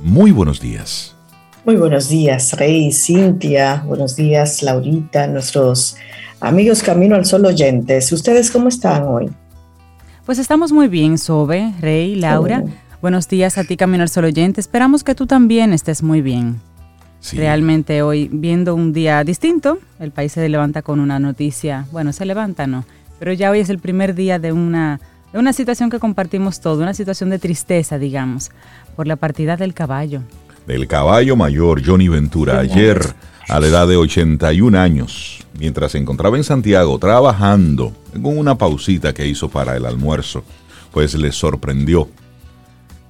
Muy buenos días. Muy buenos días, Rey, Cintia. Buenos días, Laurita, nuestros amigos Camino al Sol oyentes. ¿Ustedes cómo están hoy? Pues estamos muy bien, Sobe, Rey, Laura. Buenos días a ti, Camino al Sol oyente. Esperamos que tú también estés muy bien. Realmente hoy, viendo un día distinto, el país se levanta con una noticia, bueno, se levanta, ¿no? Pero ya hoy es el primer día de una, de una situación que compartimos todo, una situación de tristeza, digamos, por la partida del caballo. Del caballo mayor, Johnny Ventura, ayer a la edad de 81 años, mientras se encontraba en Santiago trabajando, con una pausita que hizo para el almuerzo, pues le sorprendió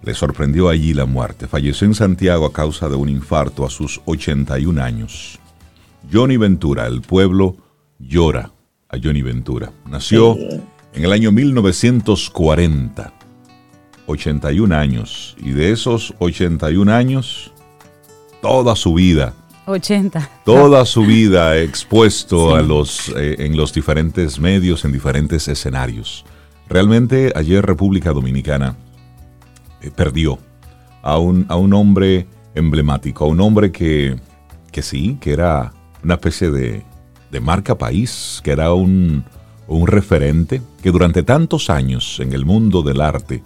le sorprendió allí la muerte. Falleció en Santiago a causa de un infarto a sus 81 años. Johnny Ventura, el pueblo llora a Johnny Ventura. Nació en el año 1940. 81 años. Y de esos 81 años, toda su vida. 80. Toda su vida expuesto a los, eh, en los diferentes medios, en diferentes escenarios. Realmente ayer República Dominicana eh, perdió a un, a un hombre emblemático, a un hombre que, que sí, que era una especie de, de marca país, que era un, un referente, que durante tantos años en el mundo del arte,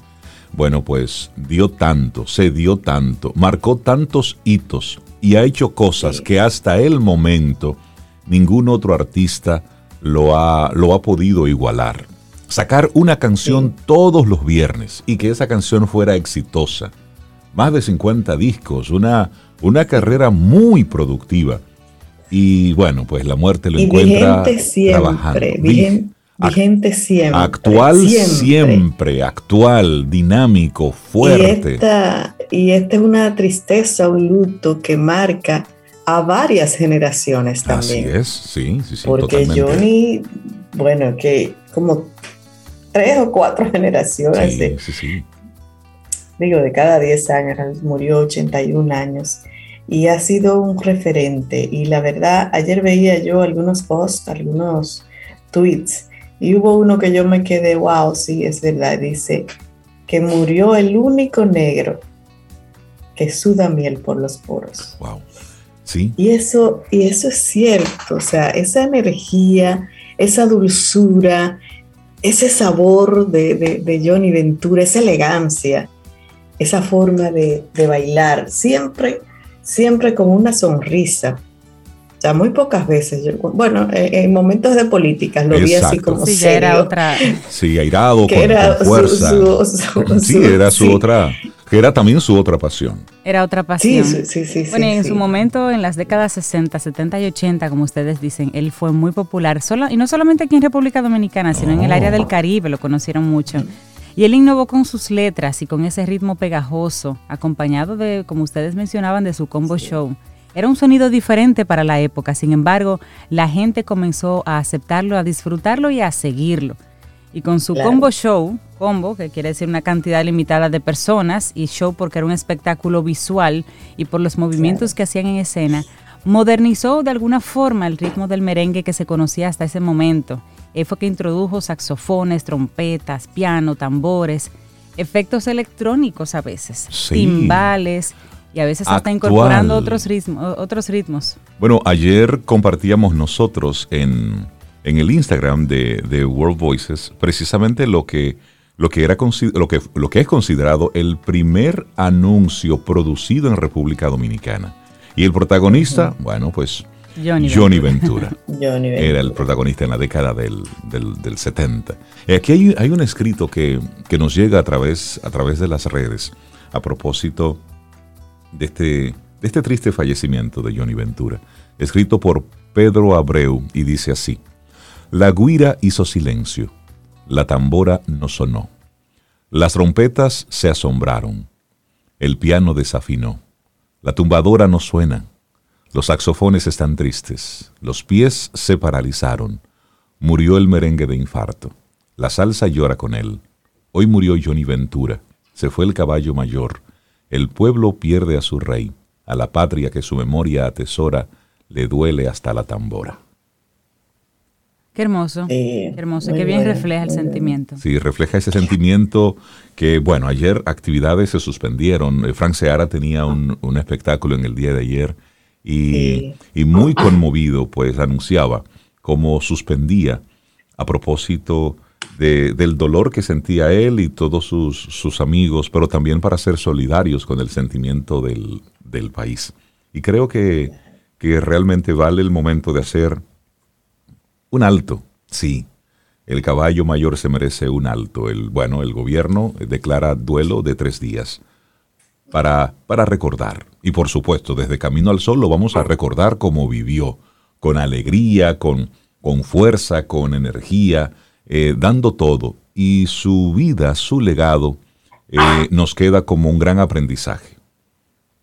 bueno, pues dio tanto, se dio tanto, marcó tantos hitos y ha hecho cosas que hasta el momento ningún otro artista lo ha, lo ha podido igualar sacar una canción todos los viernes y que esa canción fuera exitosa. Más de 50 discos, una, una carrera muy productiva. Y bueno, pues la muerte lo encuentra vigente siempre, trabajando. vigente siempre. Actual siempre. actual, dinámico, fuerte. Y esta, y esta es una tristeza, un luto que marca a varias generaciones también. Así es, sí, sí, sí. Porque Johnny, bueno, que como tres o cuatro generaciones. Sí, sí, sí. Digo, de cada 10 años, murió 81 años y ha sido un referente. Y la verdad, ayer veía yo algunos posts, algunos tweets, y hubo uno que yo me quedé, wow, sí, es verdad, dice que murió el único negro que suda miel por los poros. Wow. Sí. Y eso, y eso es cierto, o sea, esa energía, esa dulzura, ese sabor de, Johnny Ventura, esa elegancia, esa forma de, bailar, siempre, siempre con una sonrisa. O sea, muy pocas veces, bueno, en momentos de política lo vi así como sí, era otra. Sí, airado, con, fuerza. sí, era su otra que era también su otra pasión. Era otra pasión. Sí, sí, sí. Bueno, en su momento, en las décadas 60, 70 y 80, como ustedes dicen, él fue muy popular, solo, y no solamente aquí en República Dominicana, sino en el área del Caribe, lo conocieron mucho. Y él innovó con sus letras y con ese ritmo pegajoso, acompañado de, como ustedes mencionaban, de su combo show. Era un sonido diferente para la época, sin embargo, la gente comenzó a aceptarlo, a disfrutarlo y a seguirlo. Y con su combo show, combo, que quiere decir una cantidad limitada de personas, y show porque era un espectáculo visual y por los movimientos que hacían en escena, modernizó de alguna forma el ritmo del merengue que se conocía hasta ese momento. Él fue que introdujo saxofones, trompetas, piano, tambores, efectos electrónicos a veces, timbales y a veces hasta incorporando otros ritmos, otros ritmos. Bueno, ayer compartíamos nosotros en en el Instagram de, World Voices precisamente lo que, lo, que era, lo, que, lo que es considerado el primer anuncio producido en República Dominicana. Y el protagonista, bueno, pues Johnny, Ventura. Era el protagonista en la década del, del, 70. Y aquí hay, hay, un escrito que, que, nos llega a través, a través de las redes a propósito de este, de este triste fallecimiento de Johnny Ventura. Escrito por Pedro Abreu y dice así. La guira hizo silencio, la tambora no sonó, las trompetas se asombraron, el piano desafinó, la tumbadora no suena, los saxofones están tristes, los pies se paralizaron, murió el merengue de infarto, la salsa llora con él, hoy murió Johnny Ventura, se fue el caballo mayor, el pueblo pierde a su rey, a la patria que su memoria atesora, le duele hasta la tambora. Qué hermoso, qué hermoso, qué bien refleja el sentimiento. Sí, refleja ese sentimiento que, bueno, ayer actividades se suspendieron. Eh, Frank Seara tenía un, espectáculo en el día de ayer y, y, muy conmovido, pues anunciaba cómo suspendía a propósito de, del dolor que sentía él y todos sus, sus, amigos, pero también para ser solidarios con el sentimiento del, del país. Y creo que, que realmente vale el momento de hacer un alto, sí. El caballo mayor se merece un alto. El, bueno, el gobierno declara duelo de tres días para, para recordar. Y por supuesto, desde Camino al Sol lo vamos a recordar como vivió, con alegría, con, con fuerza, con energía, eh, dando todo. Y su vida, su legado, eh, nos queda como un gran aprendizaje.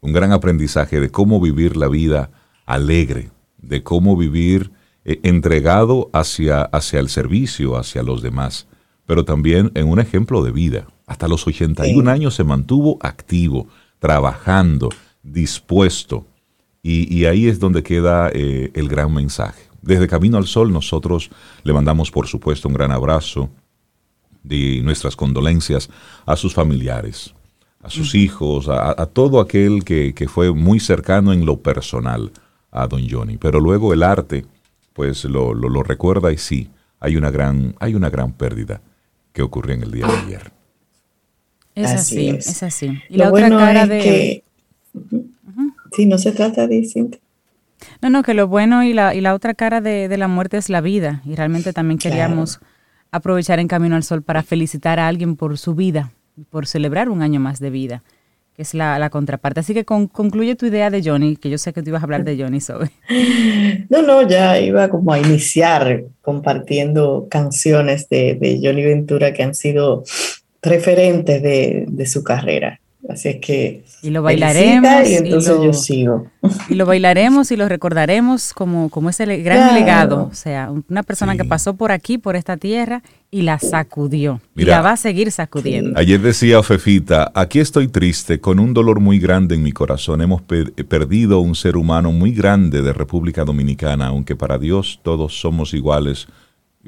Un gran aprendizaje de cómo vivir la vida alegre, de cómo vivir eh, entregado hacia, hacia el servicio, hacia los demás, pero también en un ejemplo de vida. Hasta los 81 años se mantuvo activo, trabajando, dispuesto. Y, ahí es donde queda eh, el gran mensaje. Desde Camino al Sol nosotros le mandamos, por supuesto, un gran abrazo de nuestras condolencias a sus familiares, a sus hijos, a, todo aquel que, que, fue muy cercano en lo personal a don Johnny. Pero luego el arte pues lo, lo, recuerda y sí, hay una gran, hay una gran pérdida que ocurrió en el día de ayer. Es así, es. así. Y lo la bueno otra cara es de... que... Sí, no se trata de No, no, que lo bueno y la, y la otra cara de, de, la muerte es la vida. Y realmente también queríamos aprovechar en Camino al Sol para felicitar a alguien por su vida, por celebrar un año más de vida es la, contraparte. Así que concluye tu idea de Johnny, que yo sé que tú ibas a hablar de Johnny sobre. No, no, ya iba como a iniciar compartiendo canciones de, Johnny Ventura que han sido referentes de, de su carrera. Así es que. Y lo bailaremos. Y entonces yo sigo. Y lo bailaremos y lo recordaremos como, como ese gran legado. O sea, una persona que pasó por aquí, por esta tierra, y la sacudió. y la va a seguir sacudiendo. Ayer decía Fefita: aquí estoy triste, con un dolor muy grande en mi corazón. Hemos perdido un ser humano muy grande de República Dominicana, aunque para Dios todos somos iguales.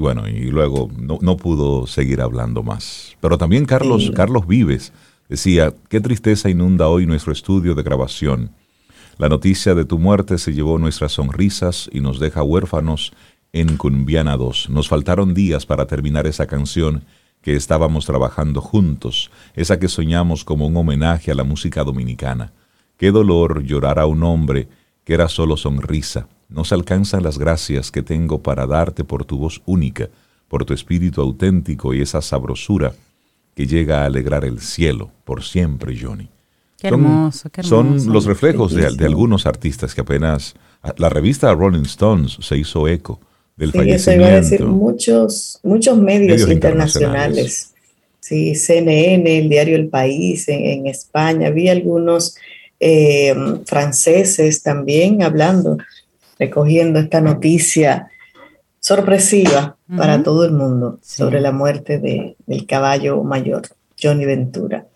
Y bueno, y luego no, no pudo seguir hablando más. Pero también Carlos, Carlos Vives Decía, qué tristeza inunda hoy nuestro estudio de grabación. La noticia de tu muerte se llevó nuestras sonrisas y nos deja huérfanos en Cumbiana 2. Nos faltaron días para terminar esa canción que estábamos trabajando juntos, esa que soñamos como un homenaje a la música dominicana. Qué dolor llorar a un hombre que era solo sonrisa. No se alcanzan las gracias que tengo para darte por tu voz única, por tu espíritu auténtico y esa sabrosura que llega a alegrar el cielo por siempre, Johnny. Qué hermoso, qué hermoso. Son los reflejos de, algunos artistas que apenas la revista Rolling Stones se hizo eco del fallecimiento. Eso iba a decir muchos, muchos medios, internacionales. Sí, CNN, el diario El País en, España, vi algunos eh, franceses también hablando, recogiendo esta noticia sorpresiva para todo el mundo sobre la muerte de, del caballo mayor, Johnny Ventura.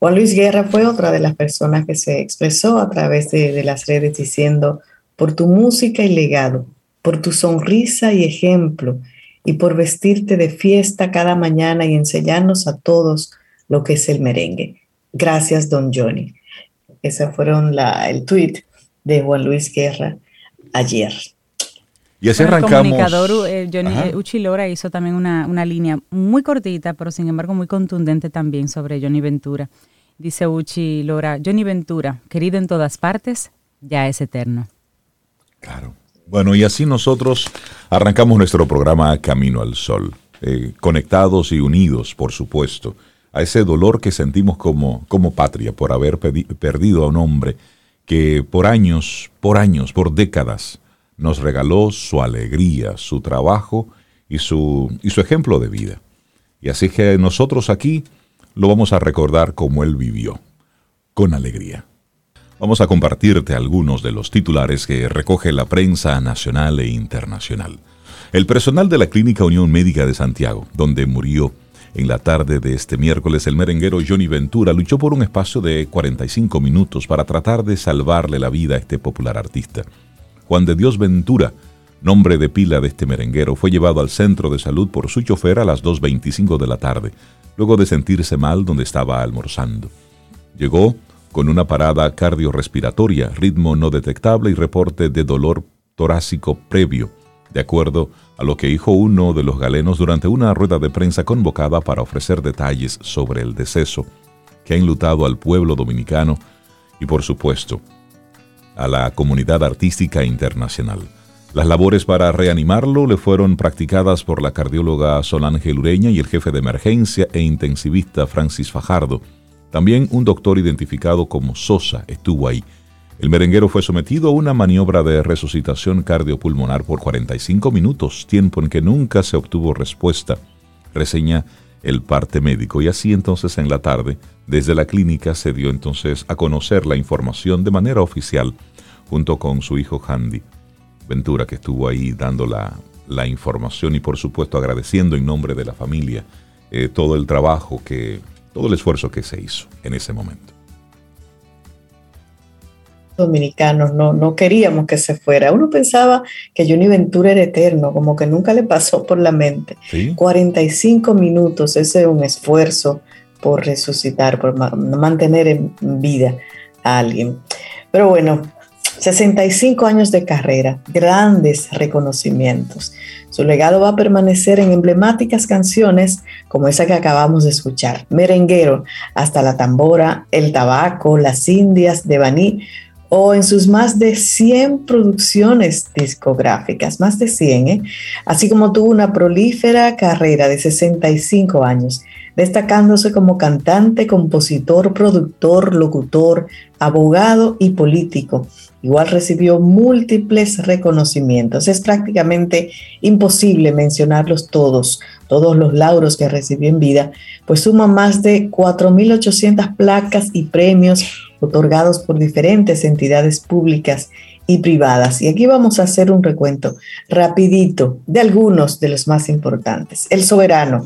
Juan Luis Guerra fue otra de las personas que se expresó a través de, de las redes diciendo, por tu música y legado, por tu sonrisa y ejemplo, y por vestirte de fiesta cada mañana y enseñarnos a todos lo que es el merengue. Gracias, don Johnny. Ese fueron la, el tweet de Juan Luis Guerra ayer. Y así arrancamos. El comunicador eh, Johnny Uchilora hizo también una, una, línea muy cortita, pero sin embargo muy contundente también sobre Johnny Ventura. Dice Uchi Lora, Johnny Ventura, querido en todas partes, ya es eterno. Claro. Bueno, y así nosotros arrancamos nuestro programa Camino al Sol, eh, conectados y unidos, por supuesto, a ese dolor que sentimos como, como patria por haber perdido a un hombre que por años, por años, por décadas, nos regaló su alegría, su trabajo y su, y su ejemplo de vida. Y así que nosotros aquí lo vamos a recordar como él vivió, con alegría. Vamos a compartirte algunos de los titulares que recoge la prensa nacional e internacional. El personal de la Clínica Unión Médica de Santiago, donde murió en la tarde de este miércoles el merenguero Johnny Ventura, luchó por un espacio de 45 minutos para tratar de salvarle la vida a este popular artista. Juan de Dios Ventura nombre de pila de este merenguero, fue llevado al centro de salud por su chofer a las 2.25 de la tarde, luego de sentirse mal donde estaba almorzando. Llegó con una parada cardiorrespiratoria, ritmo no detectable y reporte de dolor torácico previo, de acuerdo a lo que dijo uno de los galenos durante una rueda de prensa convocada para ofrecer detalles sobre el deceso, que ha enlutado al pueblo dominicano y por supuesto a la comunidad artística internacional. Las labores para reanimarlo le fueron practicadas por la cardióloga Solange Lureña y el jefe de emergencia e intensivista Francis Fajardo. También un doctor identificado como Sosa estuvo ahí. El merenguero fue sometido a una maniobra de resucitación cardiopulmonar por 45 minutos, tiempo en que nunca se obtuvo respuesta, reseña el parte médico. Y así entonces en la tarde, desde la clínica se dio entonces a conocer la información de manera oficial, junto con su hijo Handy Ventura, que estuvo ahí dando la, información y por supuesto agradeciendo en nombre de la familia eh, todo el trabajo que, todo el esfuerzo que se hizo en ese momento dominicanos, no, no queríamos que se fuera. Uno pensaba que Johnny Ventura era eterno, como que nunca le pasó por la mente. 45 minutos, ese es un esfuerzo por resucitar, por mantener en vida a alguien. Pero bueno, 65 años de carrera, grandes reconocimientos. Su legado va a permanecer en emblemáticas canciones como esa que acabamos de escuchar, Merenguero, hasta la tambora, El tabaco, Las Indias, de Baní, o en sus más de 100 producciones discográficas, más de 100, ¿eh? así como tuvo una prolífera carrera de 65 años, destacándose como cantante, compositor, productor, locutor, abogado y político. Igual recibió múltiples reconocimientos. Es prácticamente imposible mencionarlos todos, todos los lauros que recibió en vida, pues suma más de 4.800 placas y premios otorgados por diferentes entidades públicas y privadas. Y aquí vamos a hacer un recuento rapidito de algunos de los más importantes. El Soberano.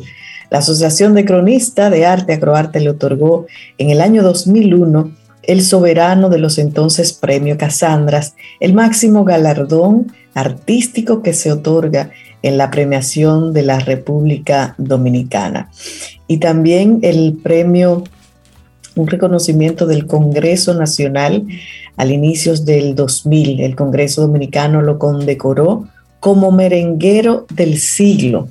La Asociación de Cronistas de Arte Acroarte le otorgó en el año 2001 el soberano de los entonces Premio Casandras, el máximo galardón artístico que se otorga en la premiación de la República Dominicana. Y también el premio un reconocimiento del Congreso Nacional al inicios del 2000. El Congreso Dominicano lo condecoró como merenguero del siglo.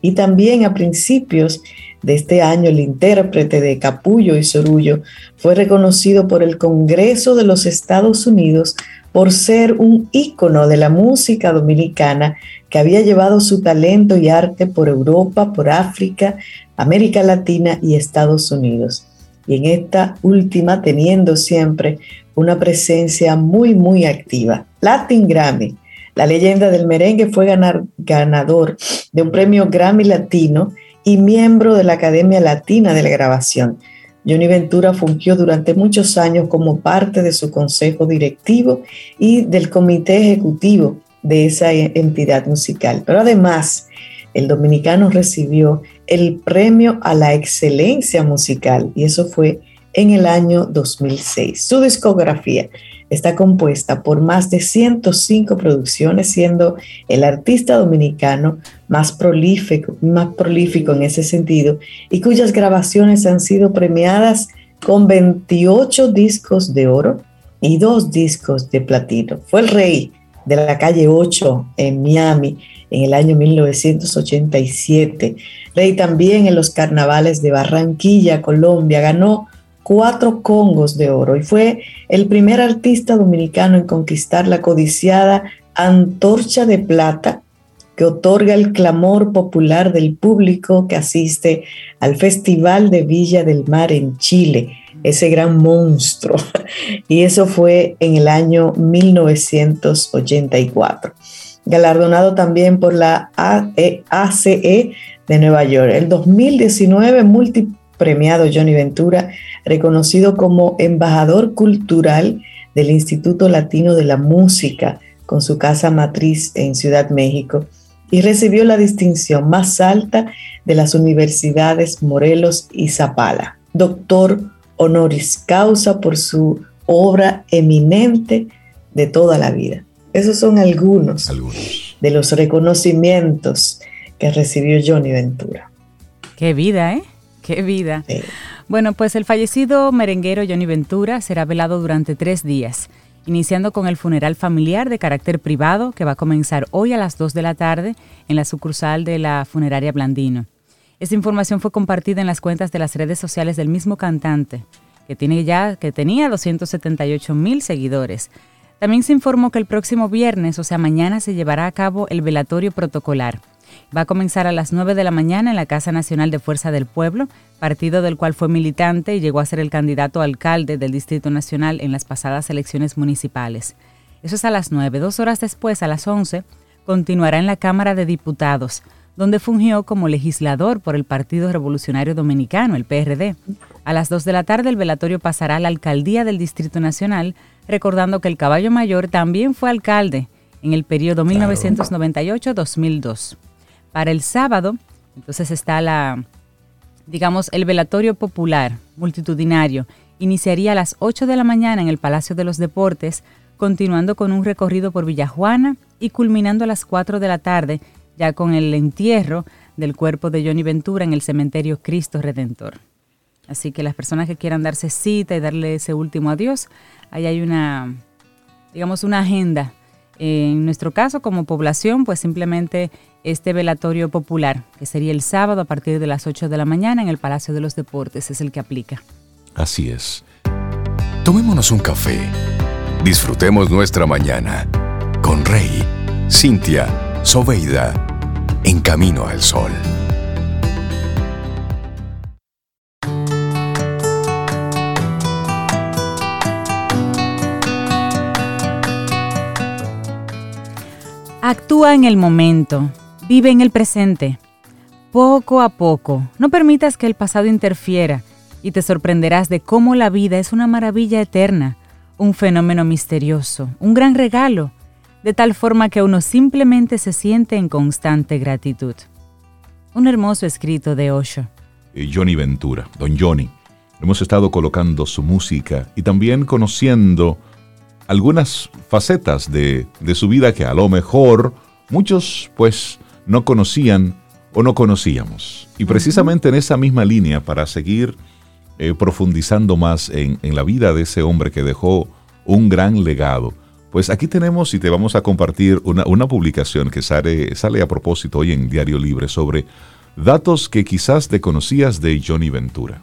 Y también a principios de este año, el intérprete de Capullo y Sorullo fue reconocido por el Congreso de los Estados Unidos por ser un ícono de la música dominicana que había llevado su talento y arte por Europa, por África, América Latina y Estados Unidos y en esta última teniendo siempre una presencia muy, muy activa. Latin Grammy, la leyenda del merengue fue ganar, ganador de un premio Grammy Latino y miembro de la Academia Latina de la Grabación. Johnny Ventura fungió durante muchos años como parte de su consejo directivo y del comité ejecutivo de esa entidad musical. Pero además, el dominicano recibió el premio a la excelencia musical y eso fue en el año 2006. Su discografía está compuesta por más de 105 producciones, siendo el artista dominicano más prolífico, más prolífico en ese sentido y cuyas grabaciones han sido premiadas con 28 discos de oro y dos discos de platino. Fue el rey de la calle 8 en Miami en el año 1987. Rey también en los carnavales de Barranquilla, Colombia. Ganó cuatro congos de oro y fue el primer artista dominicano en conquistar la codiciada antorcha de plata que otorga el clamor popular del público que asiste al Festival de Villa del Mar en Chile, ese gran monstruo. Y eso fue en el año 1984 galardonado también por la ACE e de Nueva York. El 2019, multipremiado Johnny Ventura, reconocido como embajador cultural del Instituto Latino de la Música, con su casa matriz en Ciudad México, y recibió la distinción más alta de las universidades Morelos y Zapala, doctor honoris causa por su obra eminente de toda la vida Esos son algunos, Algunos. de los reconocimientos que recibió Johnny Ventura. Qué vida, ¿eh? Qué vida. Sí. Bueno, pues el fallecido merenguero Johnny Ventura será velado durante tres días, iniciando con el funeral familiar de carácter privado que va a comenzar hoy a las 2 de la tarde en la sucursal de la funeraria Blandino. Esta información fue compartida en las cuentas de las redes sociales del mismo cantante, que, tiene ya, que tenía 278 mil seguidores. También se informó que el próximo viernes, o sea mañana, se llevará a cabo el velatorio protocolar. Va a comenzar a las 9 de la mañana en la Casa Nacional de Fuerza del Pueblo, partido del cual fue militante y llegó a ser el candidato a alcalde del Distrito Nacional en las pasadas elecciones municipales. Eso es a las 9. Dos horas después, a las 11, continuará en la Cámara de Diputados, donde fungió como legislador por el Partido Revolucionario Dominicano, el PRD. A las 2 de la tarde el velatorio pasará a la alcaldía del Distrito Nacional, recordando que el caballo mayor también fue alcalde en el periodo 1998-2002. Para el sábado, entonces está la, digamos, el velatorio popular multitudinario. Iniciaría a las 8 de la mañana en el Palacio de los Deportes, continuando con un recorrido por Villajuana y culminando a las 4 de la tarde ya con el entierro del cuerpo de Johnny Ventura en el cementerio Cristo Redentor. Así que las personas que quieran darse cita y darle ese último adiós, ahí hay una, digamos, una agenda. En nuestro caso, como población, pues simplemente este velatorio popular, que sería el sábado a partir de las 8 de la mañana en el Palacio de los Deportes, es el que aplica. Así es. Tomémonos un café. Disfrutemos nuestra mañana con Rey, Cintia, Soveida, en camino al sol. Actúa en el momento, vive en el presente, poco a poco. No permitas que el pasado interfiera y te sorprenderás de cómo la vida es una maravilla eterna, un fenómeno misterioso, un gran regalo, de tal forma que uno simplemente se siente en constante gratitud. Un hermoso escrito de Osho. Johnny Ventura, don Johnny. Hemos estado colocando su música y también conociendo algunas facetas de, de su vida que a lo mejor muchos pues no conocían o no conocíamos. Y precisamente en esa misma línea, para seguir eh, profundizando más en, en la vida de ese hombre que dejó un gran legado, pues aquí tenemos y te vamos a compartir una, una publicación que sale, sale a propósito hoy en Diario Libre sobre datos que quizás desconocías de Johnny Ventura.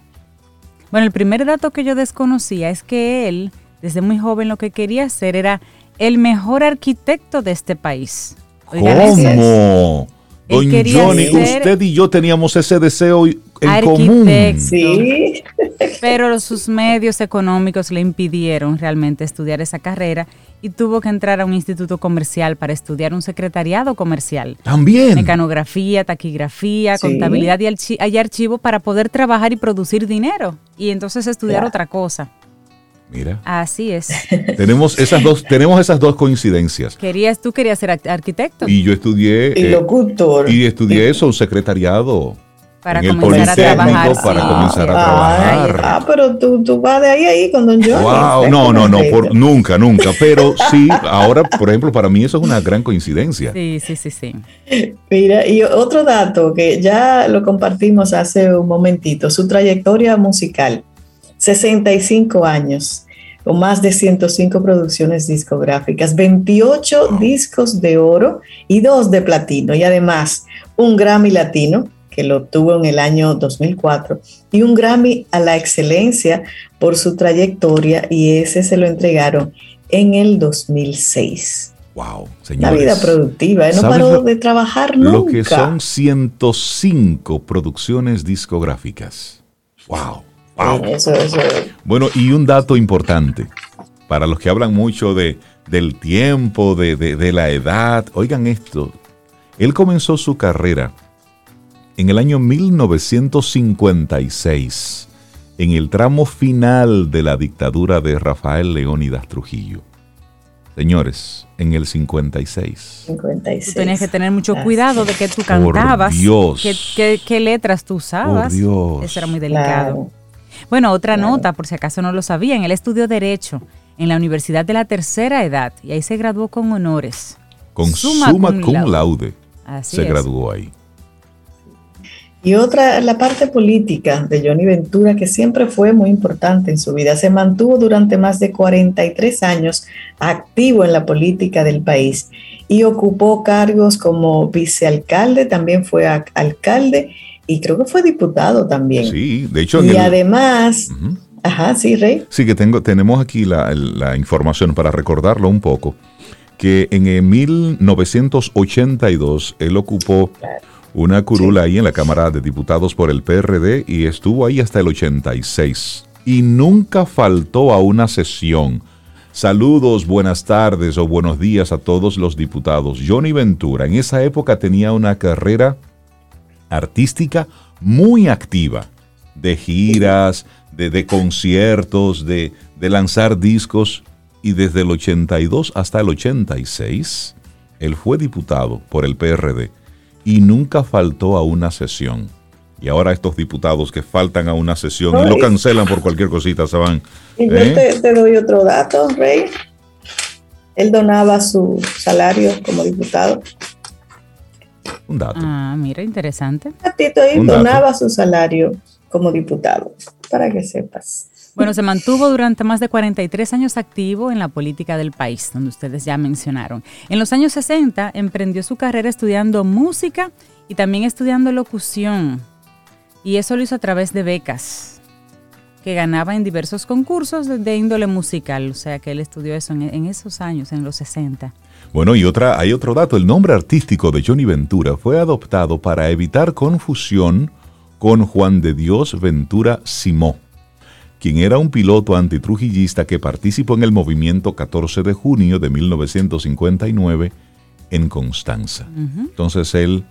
Bueno, el primer dato que yo desconocía es que él, desde muy joven, lo que quería hacer era el mejor arquitecto de este país. Oigan. ¿Cómo? Don Johnny, ser usted y yo teníamos ese deseo en común. Arquitecto. Sí, Pero sus medios económicos le impidieron realmente estudiar esa carrera y tuvo que entrar a un instituto comercial para estudiar un secretariado comercial. También. Mecanografía, taquigrafía, Sí. contabilidad y, archi- y archivo para poder trabajar y producir dinero. Y entonces estudiar otra cosa. Mira, Así es. tenemos esas dos, tenemos esas dos coincidencias. Querías, tú querías ser ar- arquitecto Y yo estudié y eh, locutor. y estudié eso, un secretariado para en el comenzar a trabajar. para sí. comenzar a Ay, trabajar. ah, pero tú, tú vas de ahí a ahí con Don Johnny. Wow, no, no, no, por, nunca, nunca. Pero sí, ahora, por ejemplo, para mí eso es una gran coincidencia. Sí, sí, sí, sí. Mira, y otro dato que ya lo compartimos hace un momentito, su trayectoria musical, 65 años, con más de 105 producciones discográficas, 28 Wow. discos de oro y dos de platino, y además un Grammy Latino, que lo obtuvo en el año 2004, y un Grammy a la excelencia por su trayectoria, y ese se lo entregaron en el 2006. Wow, señores. vida productiva, ¿eh? no ¿sabes paró lo- de trabajar nunca. Lo que son 105 producciones discográficas. Wow, wow. Eso, eso. Bueno, y un dato importante para los que hablan mucho de, del tiempo, de, de- de la edad. Oigan esto, él comenzó su carrera en el año 1956, en el tramo final de la dictadura de Rafael Leónidas Trujillo. Señores, en el 56. 56. Tú tenías que tener mucho Así cuidado de que tú Por cantabas, Dios. qué, letras tú usabas. Por Dios. Eso era muy delicado. Claro. Bueno, otra Claro. nota, por si acaso no lo sabían, él estudió Derecho en la Universidad de la Tercera Edad y ahí se graduó con honores. Con suma, cum, laude. se graduó ahí. Y otra, la parte política de Johnny Ventura, que siempre fue muy importante en su vida. Se mantuvo durante más de 43 años activo en la política del país y ocupó cargos como vicealcalde, también fue alcalde y creo que fue diputado también. Sí, de hecho. Y además, ajá, sí, Rey. Sí, que tengo, tenemos aquí la, la información para recordarlo un poco, que en 1982 él ocupó una curula ahí en la Cámara de Diputados por el PRD y estuvo ahí hasta el 86. Y nunca faltó a una sesión. Saludos, buenas tardes o buenos días a todos los diputados. Johnny Ventura en esa época tenía una carrera artística muy activa, de giras, de, conciertos, de, de lanzar discos. Y desde el 82 hasta el 86, él fue diputado por el PRD y nunca faltó a una sesión. Y ahora estos diputados que faltan a una sesión y lo cancelan por cualquier cosita, se van. Y yo ¿eh? te, doy otro dato, Rey. Él donaba su salario como diputado. Un dato. Ah, mira, interesante. Un donaba su salario como diputado, para que sepas. Bueno, se mantuvo durante más de 43 años activo en la política del país, donde ustedes ya mencionaron. En los años 60 emprendió su carrera estudiando música y también estudiando locución. Y eso lo hizo a través de becas que ganaba en diversos concursos de, índole musical. O sea que él estudió eso en, esos años, en los 60. Bueno, y otra, hay otro dato. El nombre artístico de Johnny Ventura fue adoptado para evitar confusión con Juan de Dios Ventura Simó quien era un piloto antitrujillista que participó en el movimiento 14 de junio de 1959 en Constanza. Entonces él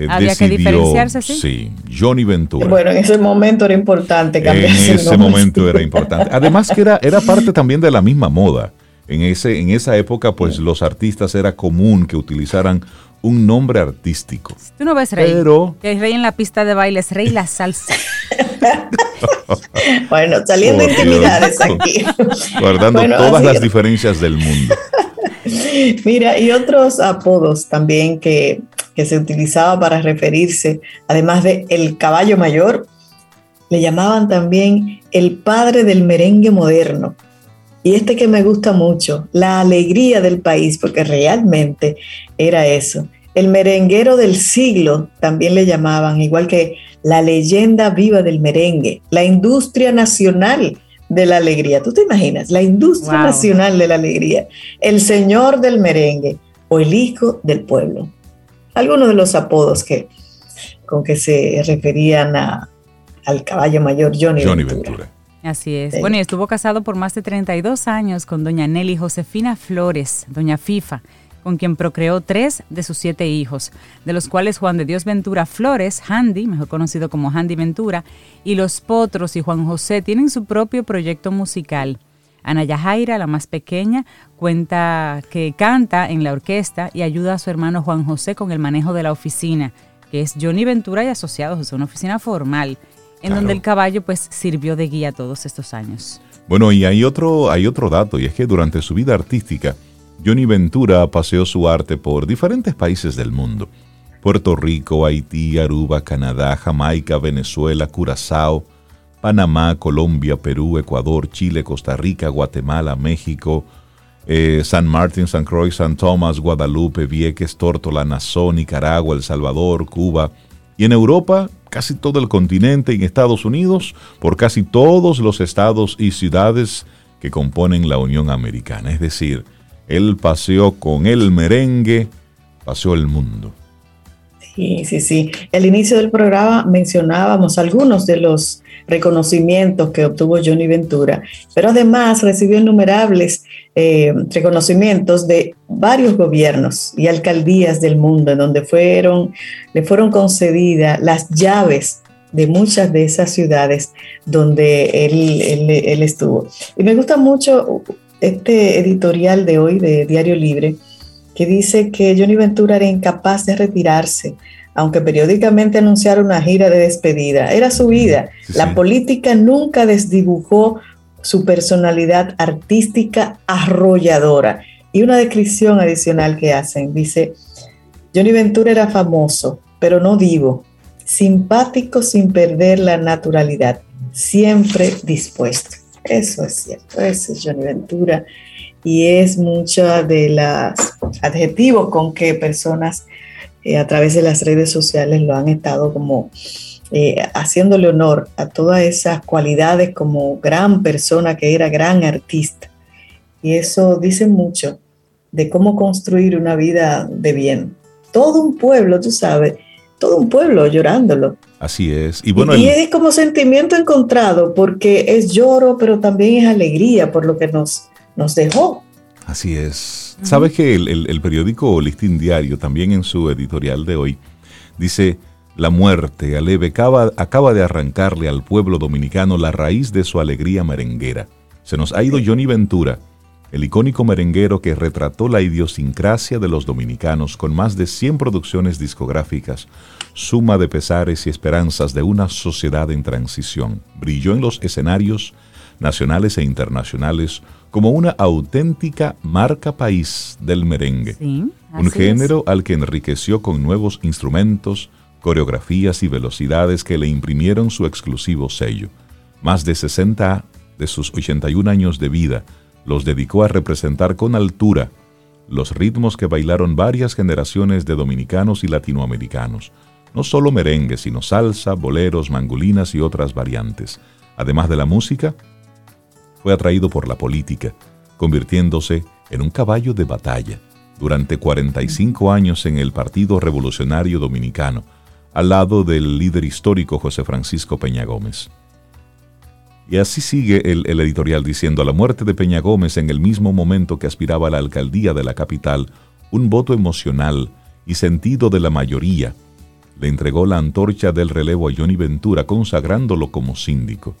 eh, Había que diferenciarse, ¿sí? Sí, Johnny Ventura. Bueno, en ese momento era importante cambiar En ese momento era importante. Además que era, era parte también de la misma moda. En, ese, en esa época, pues los artistas era común que utilizaran un nombre artístico. Tú no ves Rey. Pero, que es Rey en la pista de baile, es Rey la salsa. bueno, saliendo intimidades aquí. Guardando todas las diferencias del mundo. Mira, y otros apodos también que, que se utilizaba para referirse, además de el caballo mayor, le llamaban también el padre del merengue moderno. Y este que me gusta mucho, la alegría del país, porque realmente era eso. El merenguero del siglo también le llamaban, igual que la leyenda viva del merengue, la industria nacional de la alegría. ¿Tú te imaginas? La industria nacional de la alegría, el señor del merengue o el hijo del pueblo. Algunos de los apodos que, con que se referían a, al caballo mayor Johnny, Johnny Ventura. Así es. Bueno, y estuvo casado por más de 32 años con doña Nelly Josefina Flores, doña FIFA con quien procreó tres de sus siete hijos, de los cuales Juan de Dios Ventura Flores, Handy, mejor conocido como Handy Ventura, y los Potros y Juan José tienen su propio proyecto musical. Ana Yajaira, la más pequeña, cuenta que canta en la orquesta y ayuda a su hermano Juan José con el manejo de la oficina, que es Johnny Ventura y Asociados, es una oficina formal, en donde el caballo pues sirvió de guía todos estos años. Bueno, y hay otro, hay otro dato, y es que durante su vida artística, Johnny Ventura paseó su arte por diferentes países del mundo. Puerto Rico, Haití, Aruba, Canadá, Jamaica, Venezuela, Curazao, Panamá, Colombia, Perú, Ecuador, Chile, Costa Rica, Guatemala, México, eh, San Martín, San Croix, San Tomás, Guadalupe, Vieques, Tórtola, Nassau, Nicaragua, El Salvador, Cuba. Y en Europa, casi todo el continente, y en Estados Unidos, por casi todos los estados y ciudades que componen la Unión Americana. Es decir, él paseó con el merengue, paseó el mundo. Sí, sí, sí. Al inicio del programa mencionábamos algunos de los reconocimientos que obtuvo Johnny Ventura, pero además recibió innumerables eh, reconocimientos de varios gobiernos y alcaldías del mundo, en donde fueron, le fueron concedidas las llaves de muchas de esas ciudades donde él, él estuvo. Y me gusta mucho este editorial de hoy de Diario Libre que dice que Johnny Ventura era incapaz de retirarse, aunque periódicamente anunciara una gira de despedida. Era su vida. La política nunca desdibujó su personalidad artística arrolladora. Y una descripción adicional que hacen, dice, Johnny Ventura era famoso, pero no divo, simpático sin perder la naturalidad, siempre dispuesto. Eso es cierto, ese es Johnny Ventura y es mucha de los adjetivos con que personas eh, a través de las redes sociales lo han estado como eh, haciéndole honor a todas esas cualidades como gran persona que era, gran artista. Y eso dice mucho de cómo construir una vida de bien. Todo un pueblo, tú sabes, todo un pueblo llorándolo. Así es. Y, bueno, y es como sentimiento encontrado, porque es lloro, pero también es alegría por lo que nos, nos dejó. Así es. ¿Sabes que el, periódico Listín Diario, también en su editorial de hoy, dice, la muerte aleve acaba, acaba de arrancarle al pueblo dominicano la raíz de su alegría merenguera. Se nos ha ido Johnny Ventura, el icónico merenguero que retrató la idiosincrasia de los dominicanos con más de 100 producciones discográficas, suma de pesares y esperanzas de una sociedad en transición. Brilló en los escenarios nacionales e internacionales como una auténtica marca país del merengue, un género al que enriqueció con nuevos instrumentos, coreografías y velocidades que le imprimieron su exclusivo sello. Más de 60 de sus 81 años de vida los dedicó a representar con altura los ritmos que bailaron varias generaciones de dominicanos y latinoamericanos, no solo merengue, sino salsa, boleros, mangulinas y otras variantes. Además de la música, fue atraído por la política, convirtiéndose en un caballo de batalla durante 45 años en el Partido Revolucionario Dominicano, al lado del líder histórico José Francisco Peña Gómez. Y así sigue el, editorial diciendo, la muerte de Peña Gómez en el mismo momento que aspiraba a la alcaldía de la capital, un voto emocional y sentido de la mayoría le entregó la antorcha del relevo a Johnny Ventura consagrándolo como síndico.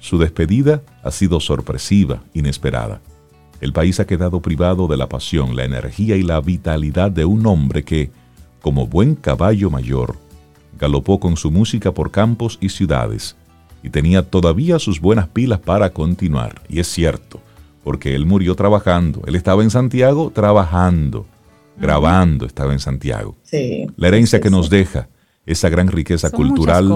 Su despedida ha sido sorpresiva, inesperada. El país ha quedado privado de la pasión, la energía y la vitalidad de un hombre que, como buen caballo mayor, galopó con su música por campos y ciudades y tenía todavía sus buenas pilas para continuar. Y es cierto, porque él murió trabajando. Él estaba en Santiago trabajando, grabando, estaba en Santiago. la herencia que nos deja esa gran riqueza cultural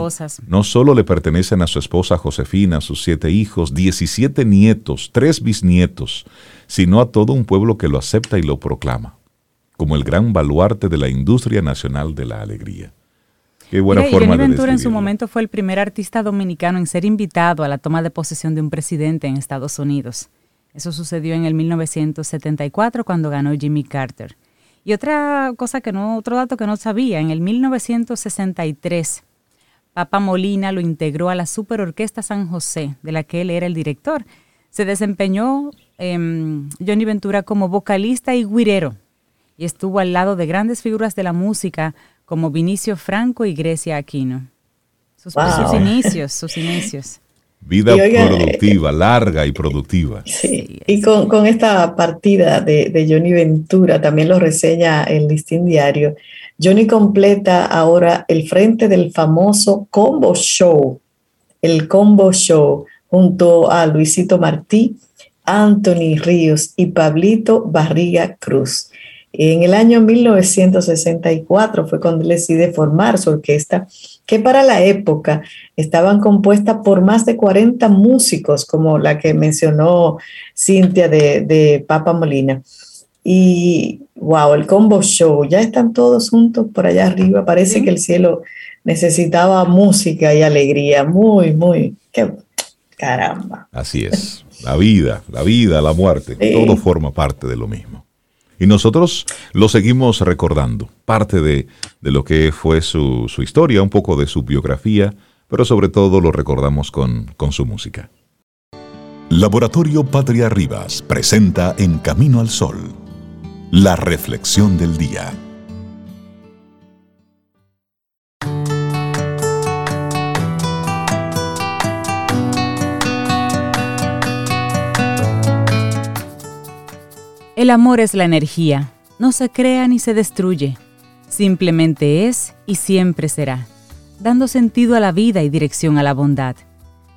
no solo le pertenecen a su esposa Josefina, sus siete hijos, 17 nietos, tres bisnietos, sino a todo un pueblo que lo acepta y lo proclama, como el gran baluarte de la industria nacional de la alegría. Qué buena forma Johnny Ventura en su momento fue el primer artista dominicano en ser invitado a la toma de posesión de un presidente en Estados Unidos. Eso sucedió en el 1974 cuando ganó Jimmy Carter. Y otra cosa que no, otro dato que no sabía, en el 1963, Papa Molina lo integró a la Superorquesta San José, de la que él era el director. Se desempeñó em, Johnny Ventura como vocalista y guirero y estuvo al lado de grandes figuras de la música como Vinicio Franco y Grecia Aquino. Sus, sus inicios, sus inicios. Vida productiva, larga y productiva. Sí, y con, esta partida de, Johnny Ventura, también lo reseña el Listín Diario, Johnny completa ahora el frente del famoso Combo Show, el Combo Show, junto a Luisito Martí, Anthony Ríos y Pablito Barriga Cruz. En el año 1964 fue cuando decide formar su orquesta, que para la época estaban compuestas por más de 40 músicos, como la que mencionó Cintia de, Papa Molina. Y wow, el combo show, ya están todos juntos por allá arriba. Parece que el cielo necesitaba música y alegría. Muy, muy, qué caramba. Así es. La vida, la vida, la muerte, todo forma parte de lo mismo. Y nosotros lo seguimos recordando, parte de, lo que fue su, su, historia, un poco de su biografía, pero sobre todo lo recordamos con, con su música. Laboratorio Patria Rivas presenta En Camino al Sol, la reflexión del día. El amor es la energía, no se crea ni se destruye, simplemente es y siempre será, dando sentido a la vida y dirección a la bondad.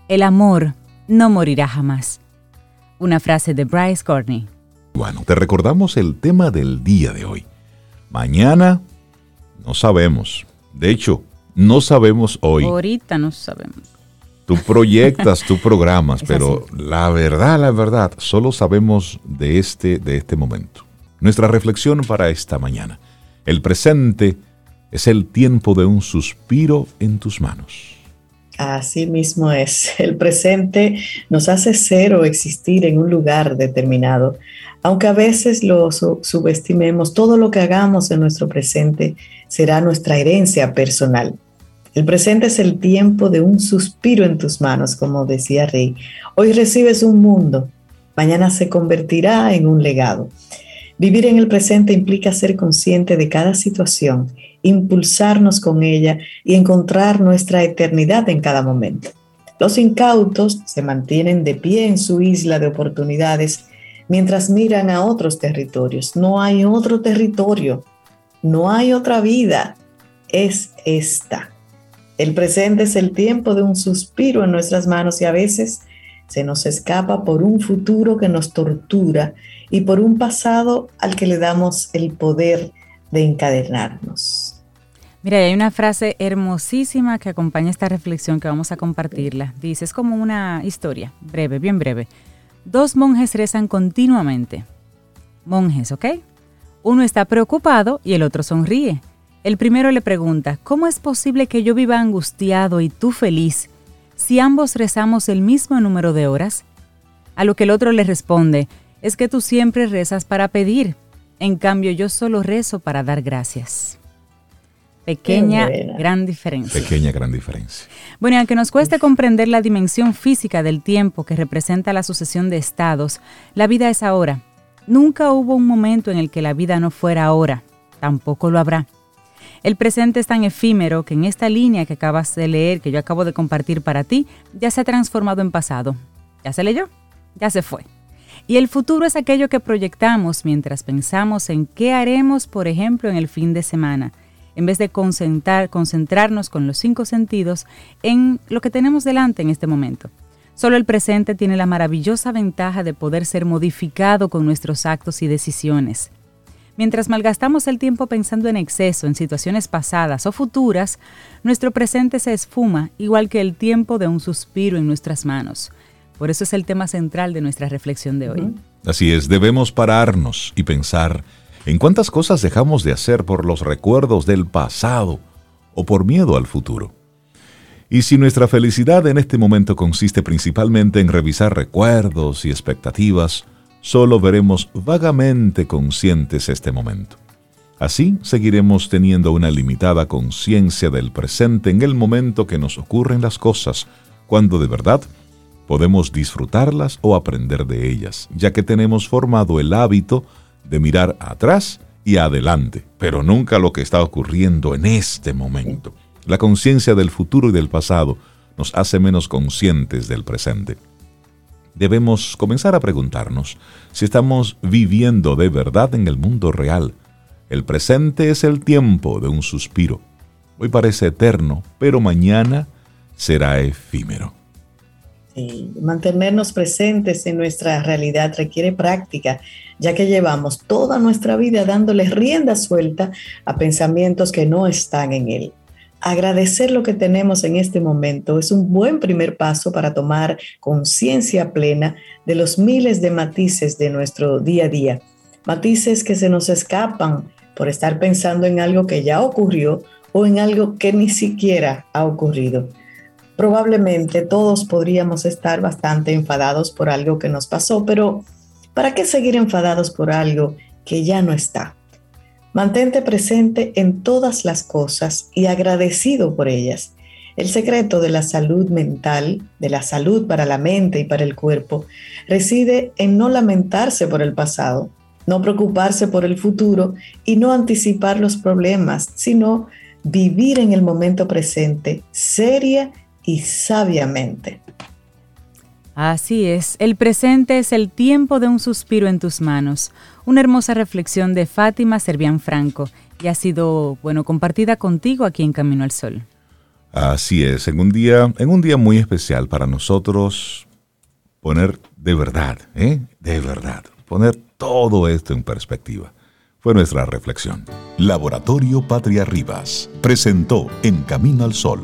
El amor no morirá jamás. Una frase de Bryce Courtney. Bueno, te recordamos el tema del día de hoy. Mañana no sabemos. De hecho, no sabemos hoy. Ahorita no sabemos. Tú proyectas, tú programas, pero la verdad, la verdad, solo sabemos de este, de este momento. Nuestra reflexión para esta mañana. El presente es el tiempo de un suspiro en tus manos. Así mismo es. El presente nos hace ser o existir en un lugar determinado. Aunque a veces lo subestimemos, todo lo que hagamos en nuestro presente será nuestra herencia personal. El presente es el tiempo de un suspiro en tus manos, como decía Rey. Hoy recibes un mundo, mañana se convertirá en un legado. Vivir en el presente implica ser consciente de cada situación, impulsarnos con ella y encontrar nuestra eternidad en cada momento. Los incautos se mantienen de pie en su isla de oportunidades mientras miran a otros territorios. No hay otro territorio, no hay otra vida, es esta. El presente es el tiempo de un suspiro en nuestras manos y a veces se nos escapa por un futuro que nos tortura y por un pasado al que le damos el poder de encadenarnos. Mira, hay una frase hermosísima que acompaña esta reflexión que vamos a compartirla. Dice, es como una historia, breve, bien breve. Dos monjes rezan continuamente. Monjes, ¿ok? Uno está preocupado y el otro sonríe. El primero le pregunta, ¿cómo es posible que yo viva angustiado y tú feliz si ambos rezamos el mismo número de horas? A lo que el otro le responde, es que tú siempre rezas para pedir, en cambio yo solo rezo para dar gracias. Pequeña, gran diferencia. Pequeña, gran diferencia. Bueno, aunque nos cueste comprender la dimensión física del tiempo que representa la sucesión de estados, la vida es ahora. Nunca hubo un momento en el que la vida no fuera ahora. Tampoco lo habrá. El presente es tan efímero que en esta línea que acabas de leer, que yo acabo de compartir para ti, ya se ha transformado en pasado. ¿Ya se leyó? Ya se fue. Y el futuro es aquello que proyectamos mientras pensamos en qué haremos, por ejemplo, en el fin de semana, en vez de concentrar, concentrarnos con los cinco sentidos en lo que tenemos delante en este momento. Solo el presente tiene la maravillosa ventaja de poder ser modificado con nuestros actos y decisiones. Mientras malgastamos el tiempo pensando en exceso en situaciones pasadas o futuras, nuestro presente se esfuma igual que el tiempo de un suspiro en nuestras manos. Por eso es el tema central de nuestra reflexión de hoy. Así es, debemos pararnos y pensar en cuántas cosas dejamos de hacer por los recuerdos del pasado o por miedo al futuro. Y si nuestra felicidad en este momento consiste principalmente en revisar recuerdos y expectativas, solo veremos vagamente conscientes este momento. Así seguiremos teniendo una limitada conciencia del presente en el momento que nos ocurren las cosas, cuando de verdad podemos disfrutarlas o aprender de ellas, ya que tenemos formado el hábito de mirar atrás y adelante, pero nunca lo que está ocurriendo en este momento. La conciencia del futuro y del pasado nos hace menos conscientes del presente debemos comenzar a preguntarnos si estamos viviendo de verdad en el mundo real. El presente es el tiempo de un suspiro. Hoy parece eterno, pero mañana será efímero. mantenernos presentes en nuestra realidad requiere práctica, ya que llevamos toda nuestra vida dándole rienda suelta a pensamientos que no están en él agradecer lo que tenemos en este momento es un buen primer paso para tomar conciencia plena de los miles de matices de nuestro día a día. Matices que se nos escapan por estar pensando en algo que ya ocurrió o en algo que ni siquiera ha ocurrido. Probablemente todos podríamos estar bastante enfadados por algo que nos pasó, pero ¿para qué seguir enfadados por algo que ya no está? Mantente presente en todas las cosas y agradecido por ellas. El secreto de la salud mental, de la salud para la mente y para el cuerpo, reside en no lamentarse por el pasado, no preocuparse por el futuro y no anticipar los problemas, sino vivir en el momento presente, seria y sabiamente. Así es, el presente es el tiempo de un suspiro en tus manos. Una hermosa reflexión de Fátima Servián Franco y ha sido, bueno, compartida contigo aquí en Camino al Sol. Así es, en un día, en un día muy especial para nosotros, poner de verdad, ¿eh? de verdad, poner todo esto en perspectiva. Fue nuestra reflexión. Laboratorio Patria Rivas presentó En Camino al Sol,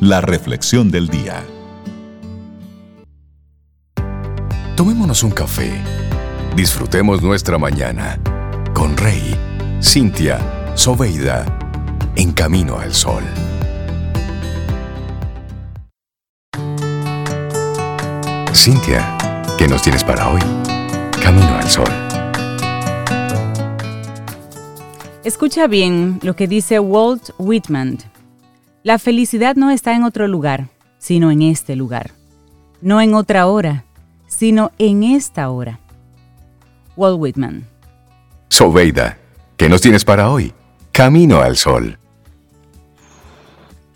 la reflexión del día. Tomémonos un café. Disfrutemos nuestra mañana con Rey, Cintia, Soveida, en Camino al Sol. Cintia, ¿qué nos tienes para hoy? Camino al Sol. Escucha bien lo que dice Walt Whitman. La felicidad no está en otro lugar, sino en este lugar. No en otra hora, sino en esta hora. Walt Whitman. Sobeida, ¿qué nos tienes para hoy? Camino al Sol.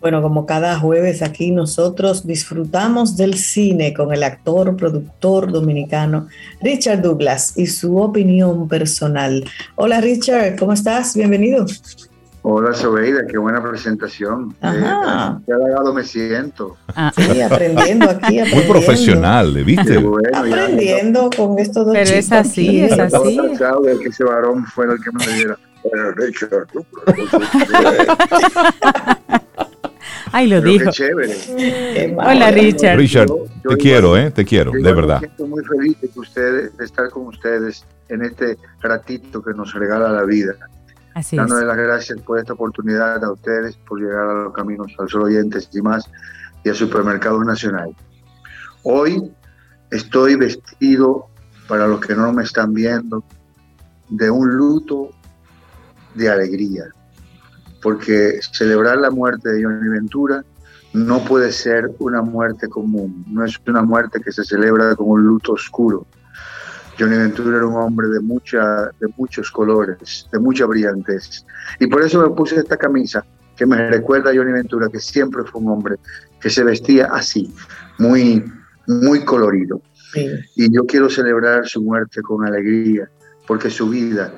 Bueno, como cada jueves aquí nosotros disfrutamos del cine con el actor, productor dominicano Richard Douglas y su opinión personal. Hola Richard, ¿cómo estás? Bienvenido. Hola Sobeida, qué buena presentación. Ajá. Eh, qué halagado me siento. Ah, Sí, aprendiendo aquí, Muy aprendiendo. profesional, ¿le viste? Bueno, ya- Aprendiendo con estos dos Pero es así, aquí. es ya estaba así. de que ese varón fuera el que me diera. "Bueno, Richard, tú, ay, lo pero dijo. qué chévere. Qué. Hola, Richard. Richard, Yo- yo te igual- quiero, ¿eh? Te quiero, de igual me verdad. siento muy feliz de, que ustedes, de estar con ustedes en este ratito que nos regala la vida. Así es. Dándole las gracias por esta oportunidad a ustedes, por llegar a los caminos al sol oyentes y más, y a Supermercados Nacional. Hoy estoy vestido, para los que no me están viendo, de un luto de alegría, porque celebrar la muerte de Johnny Ventura no puede ser una muerte común, no es una muerte que se celebra con un luto oscuro. Johnny Ventura era un hombre de, mucha, de muchos colores, de mucha brillantez. Y por eso me puse esta camisa que me recuerda a Johnny Ventura, que siempre fue un hombre que se vestía así, muy, muy colorido. Sí. Y yo quiero celebrar su muerte con alegría, porque su vida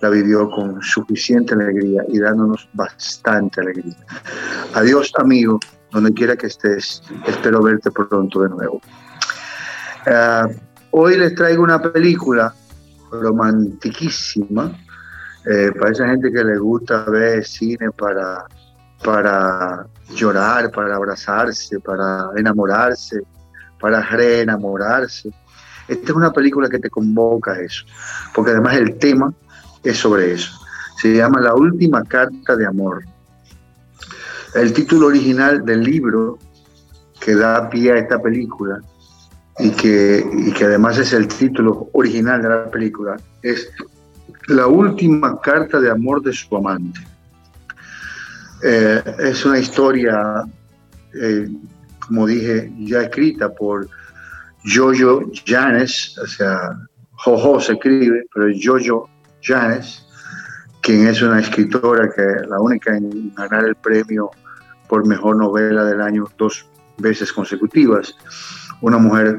la vivió con suficiente alegría y dándonos bastante alegría. Adiós, amigo, donde quiera que estés. Espero verte pronto de nuevo. Ah, hoy les traigo una película romantiquísima eh, para esa gente que le gusta ver cine para, para llorar, para abrazarse, para enamorarse, para reenamorarse. Esta es una película que te convoca a eso, porque además el tema es sobre eso. Se llama La última carta de amor. El título original del libro que da pie a esta película y que, y que además es el título original de la película es La última carta de amor de su amante. Eh, es una historia, eh, como dije, ya escrita por Jojo Janes, o sea, Jojo se escribe, pero es Jojo Janes, quien es una escritora que la única en ganar el premio por mejor novela del año dos veces consecutivas, una mujer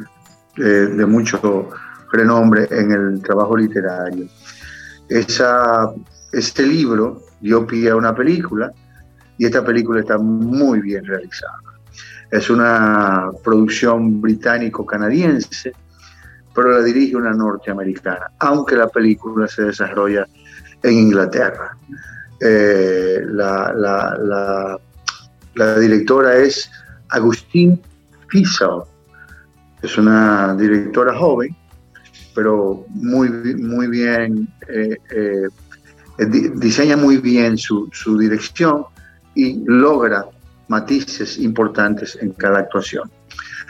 eh, de mucho renombre en el trabajo literario. Esa, este libro dio pie a una película y esta película está muy bien realizada. Es una producción británico-canadiense, pero la dirige una norteamericana, aunque la película se desarrolla en Inglaterra. Eh, la, la, la, directora es Agustín Fiesel. Es una directora joven, pero muy, muy bien, eh, eh, diseña muy bien su, su dirección y logra matices importantes en cada actuación.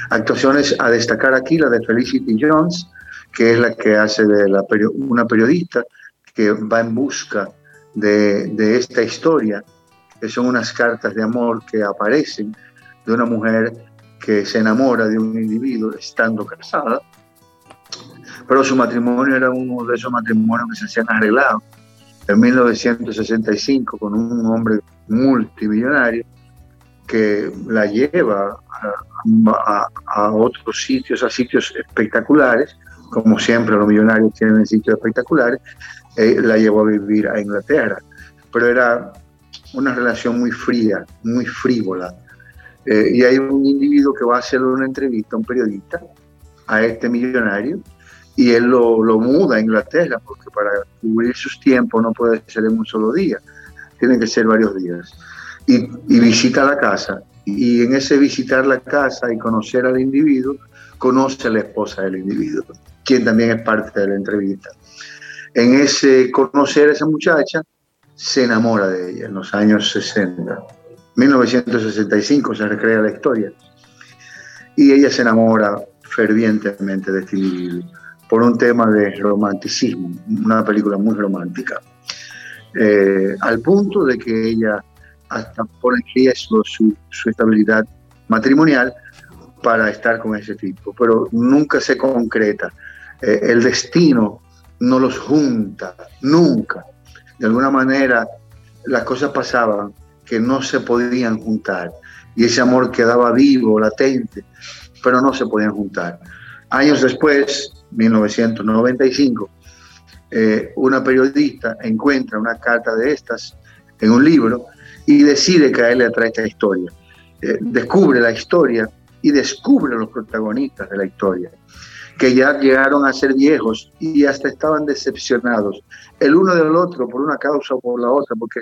Actuaciones a destacar aquí, la de Felicity Jones, que es la que hace de la, una periodista que va en busca de, de, esta historia, que son unas cartas de amor que aparecen de una mujer que se enamora de un individuo estando casada, pero su matrimonio era uno de esos matrimonios que se hacían arreglados en 1965 con un hombre multimillonario que la lleva a, a, a, otros sitios, a sitios espectaculares, como siempre los millonarios tienen sitios espectaculares, eh, la llevó a vivir a Inglaterra. Pero era una relación muy fría, muy frívola. Eh, y hay un individuo que va a hacer una entrevista un periodista a este millonario y él lo, lo, muda a Inglaterra porque para cubrir sus tiempos no puede ser en un solo día, tiene que ser varios días. Y, y visita la casa y en ese visitar la casa y conocer al individuo, conoce a la esposa del individuo, quien también es parte de la entrevista. En ese conocer a esa muchacha, se enamora de ella en los años 60. 1965 se recrea la historia. Y ella se enamora fervientemente de este individuo por un tema de romanticismo, una película muy romántica. Eh, al punto de que ella hasta pone en riesgo su, su estabilidad matrimonial para estar con ese tipo, pero nunca se concreta. Eh, el destino no los junta, nunca. De alguna manera las cosas pasaban que no se podían juntar y ese amor quedaba vivo, latente, pero no se podían juntar. Años después, 1995, eh, una periodista encuentra una carta de estas en un libro y decide caerle atrás esta historia. Eh, descubre la historia y descubre los protagonistas de la historia, que ya llegaron a ser viejos y hasta estaban decepcionados, el uno del otro por una causa o por la otra, porque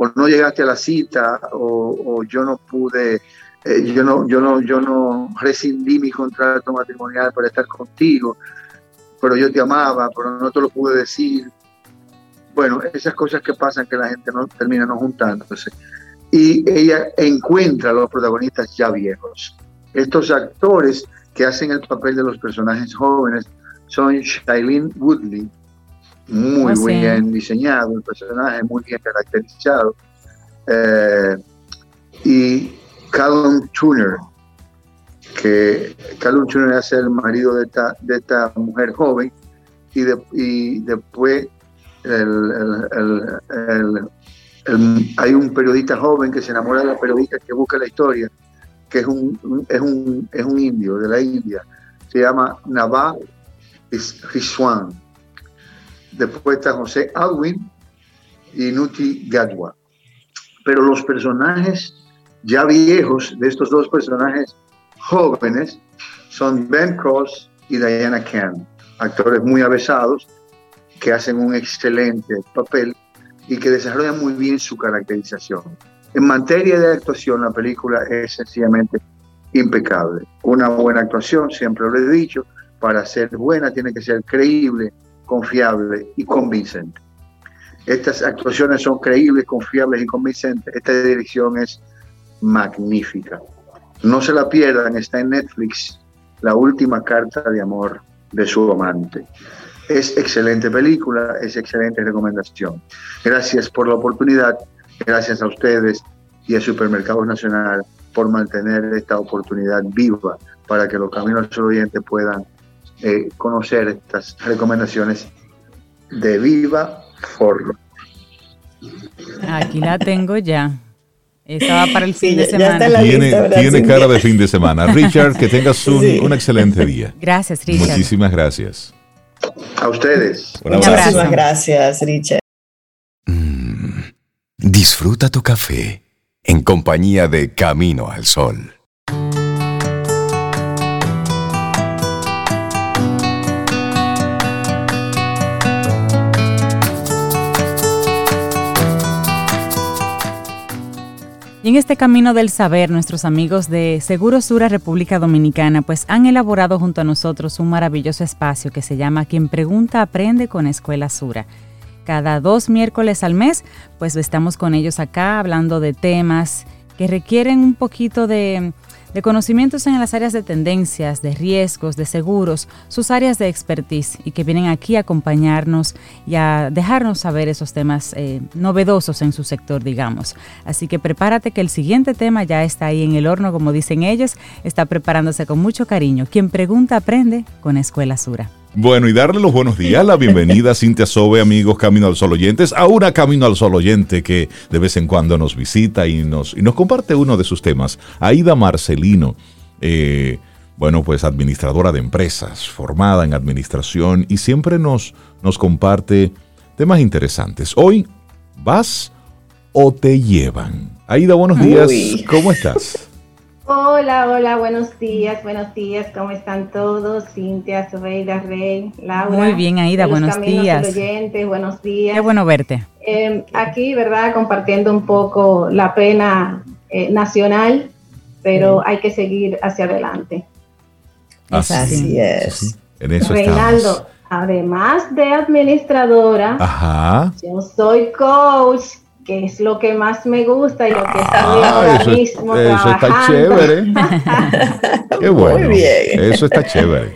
o no llegaste a la cita o, yo no pude, eh, yo, no, yo, no, yo no rescindí mi contrato matrimonial para estar contigo, pero yo te amaba, pero no te lo pude decir, bueno, esas cosas que pasan que la gente no termina no juntándose. Y ella encuentra a los protagonistas ya viejos. Estos actores que hacen el papel de los personajes jóvenes son Shailene Woodley, muy ah, bien diseñado, el personaje muy bien caracterizado, eh, y Callum Tuner, que Callum Tuner hace el marido de esta, de esta mujer joven, y, y después hay un periodista joven que se enamora de la periodista que busca la historia, que es un, es un, es un indio de la India. Se llama Navah Riswan. Después está José Alwin y Nuti Gadwa. Pero los personajes ya viejos de estos dos personajes jóvenes son Ben Cross y Diana Kern, actores muy avesados que hacen un excelente papel y que desarrollan muy bien su caracterización. En materia de actuación, la película es sencillamente impecable. Una buena actuación, siempre lo he dicho, para ser buena tiene que ser creíble, confiable y convincente. Estas actuaciones son creíbles, confiables y convincentes. Esta dirección es magnífica. No se la pierdan, está en Netflix, La última carta de amor de su amante. Es excelente película, es excelente recomendación. Gracias por la oportunidad, gracias a ustedes y a Supermercados Nacional por mantener esta oportunidad viva para que los caminos del oyentes puedan eh, conocer estas recomendaciones de Viva Forlo. Aquí la tengo ya. Estaba para el fin de semana. Tiene, cara de fin de semana. Richard, que tengas un, un excelente día. Gracias, Richard. Muchísimas gracias. A ustedes. Muchísimas gracias, Richard. Mm, disfruta tu café en compañía de Camino al Sol. En este camino del saber, nuestros amigos de Seguro Sura República Dominicana pues han elaborado junto a nosotros un maravilloso espacio que se llama Quien Pregunta Aprende con Escuela Sura. Cada dos miércoles al mes pues estamos con ellos acá hablando de temas que requieren un poquito de de conocimientos en las áreas de tendencias, de riesgos, de seguros, sus áreas de expertise y que vienen aquí a acompañarnos y a dejarnos saber esos temas eh, novedosos en su sector, digamos. Así que prepárate que el siguiente tema ya está ahí en el horno, como dicen ellos, está preparándose con mucho cariño. Quien pregunta aprende con Escuela Sura. Bueno, y darle los buenos días, la bienvenida a Cintia Sobe, amigos Camino al Sol oyentes, a una Camino al Sol oyente que de vez en cuando nos visita y nos, y nos comparte uno de sus temas. Aida Marcelino, eh, bueno, pues administradora de empresas, formada en administración y siempre nos, nos comparte temas interesantes. Hoy, ¿vas o te llevan? Aida, buenos días, ¿cómo estás? Hola, hola, buenos días, buenos días, ¿cómo están todos? Cintia, Sobeida, Rey, Laura. Muy bien, Aida, buenos días. Oyentes, buenos días. Qué bueno verte. Em, aquí, ¿verdad? Compartiendo un poco la pena eh, nacional, pero hay que seguir hacia adelante. Así, es. Reinaldo, además de administradora, yo soy coach que es lo que más me gusta y lo que está ah, ahora mismo Eso está chévere. Qué bueno. Muy bien. Eso está chévere.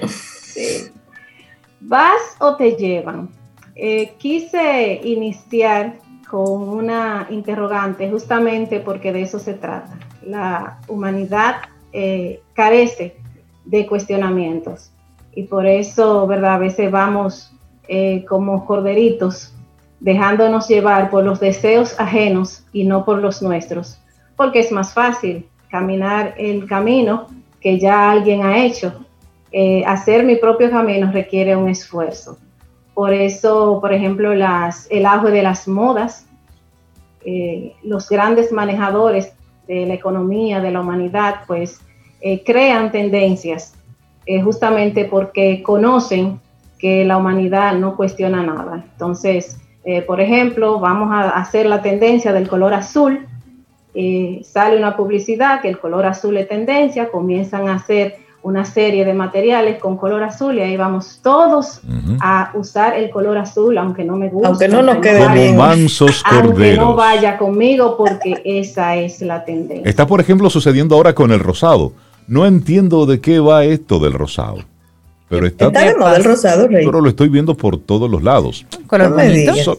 ¿Vas o te llevan? Eh, quise iniciar con una interrogante justamente porque de eso se trata. La humanidad eh, carece de cuestionamientos y por eso, ¿verdad? A veces vamos eh, como corderitos dejándonos llevar por los deseos ajenos y no por los nuestros, porque es más fácil caminar el camino que ya alguien ha hecho. Eh, hacer mi propio camino requiere un esfuerzo. Por eso, por ejemplo, las, el auge de las modas, eh, los grandes manejadores de la economía, de la humanidad, pues eh, crean tendencias justamente porque conocen que la humanidad no cuestiona nada. Entonces, eh, por ejemplo, vamos a hacer la tendencia del color azul. Eh, sale una publicidad que el color azul es tendencia, comienzan a hacer una serie de materiales con color azul y ahí vamos todos a usar el color azul, aunque no me guste. Aunque no nos quede bien. Mansos aunque no vaya conmigo porque esa es la tendencia. Está, por ejemplo, sucediendo ahora con el rosado. No entiendo de qué va esto del rosado. Pero está, de moda el rosado, Rey. Pero lo estoy viendo por todos los lados. Color bonito.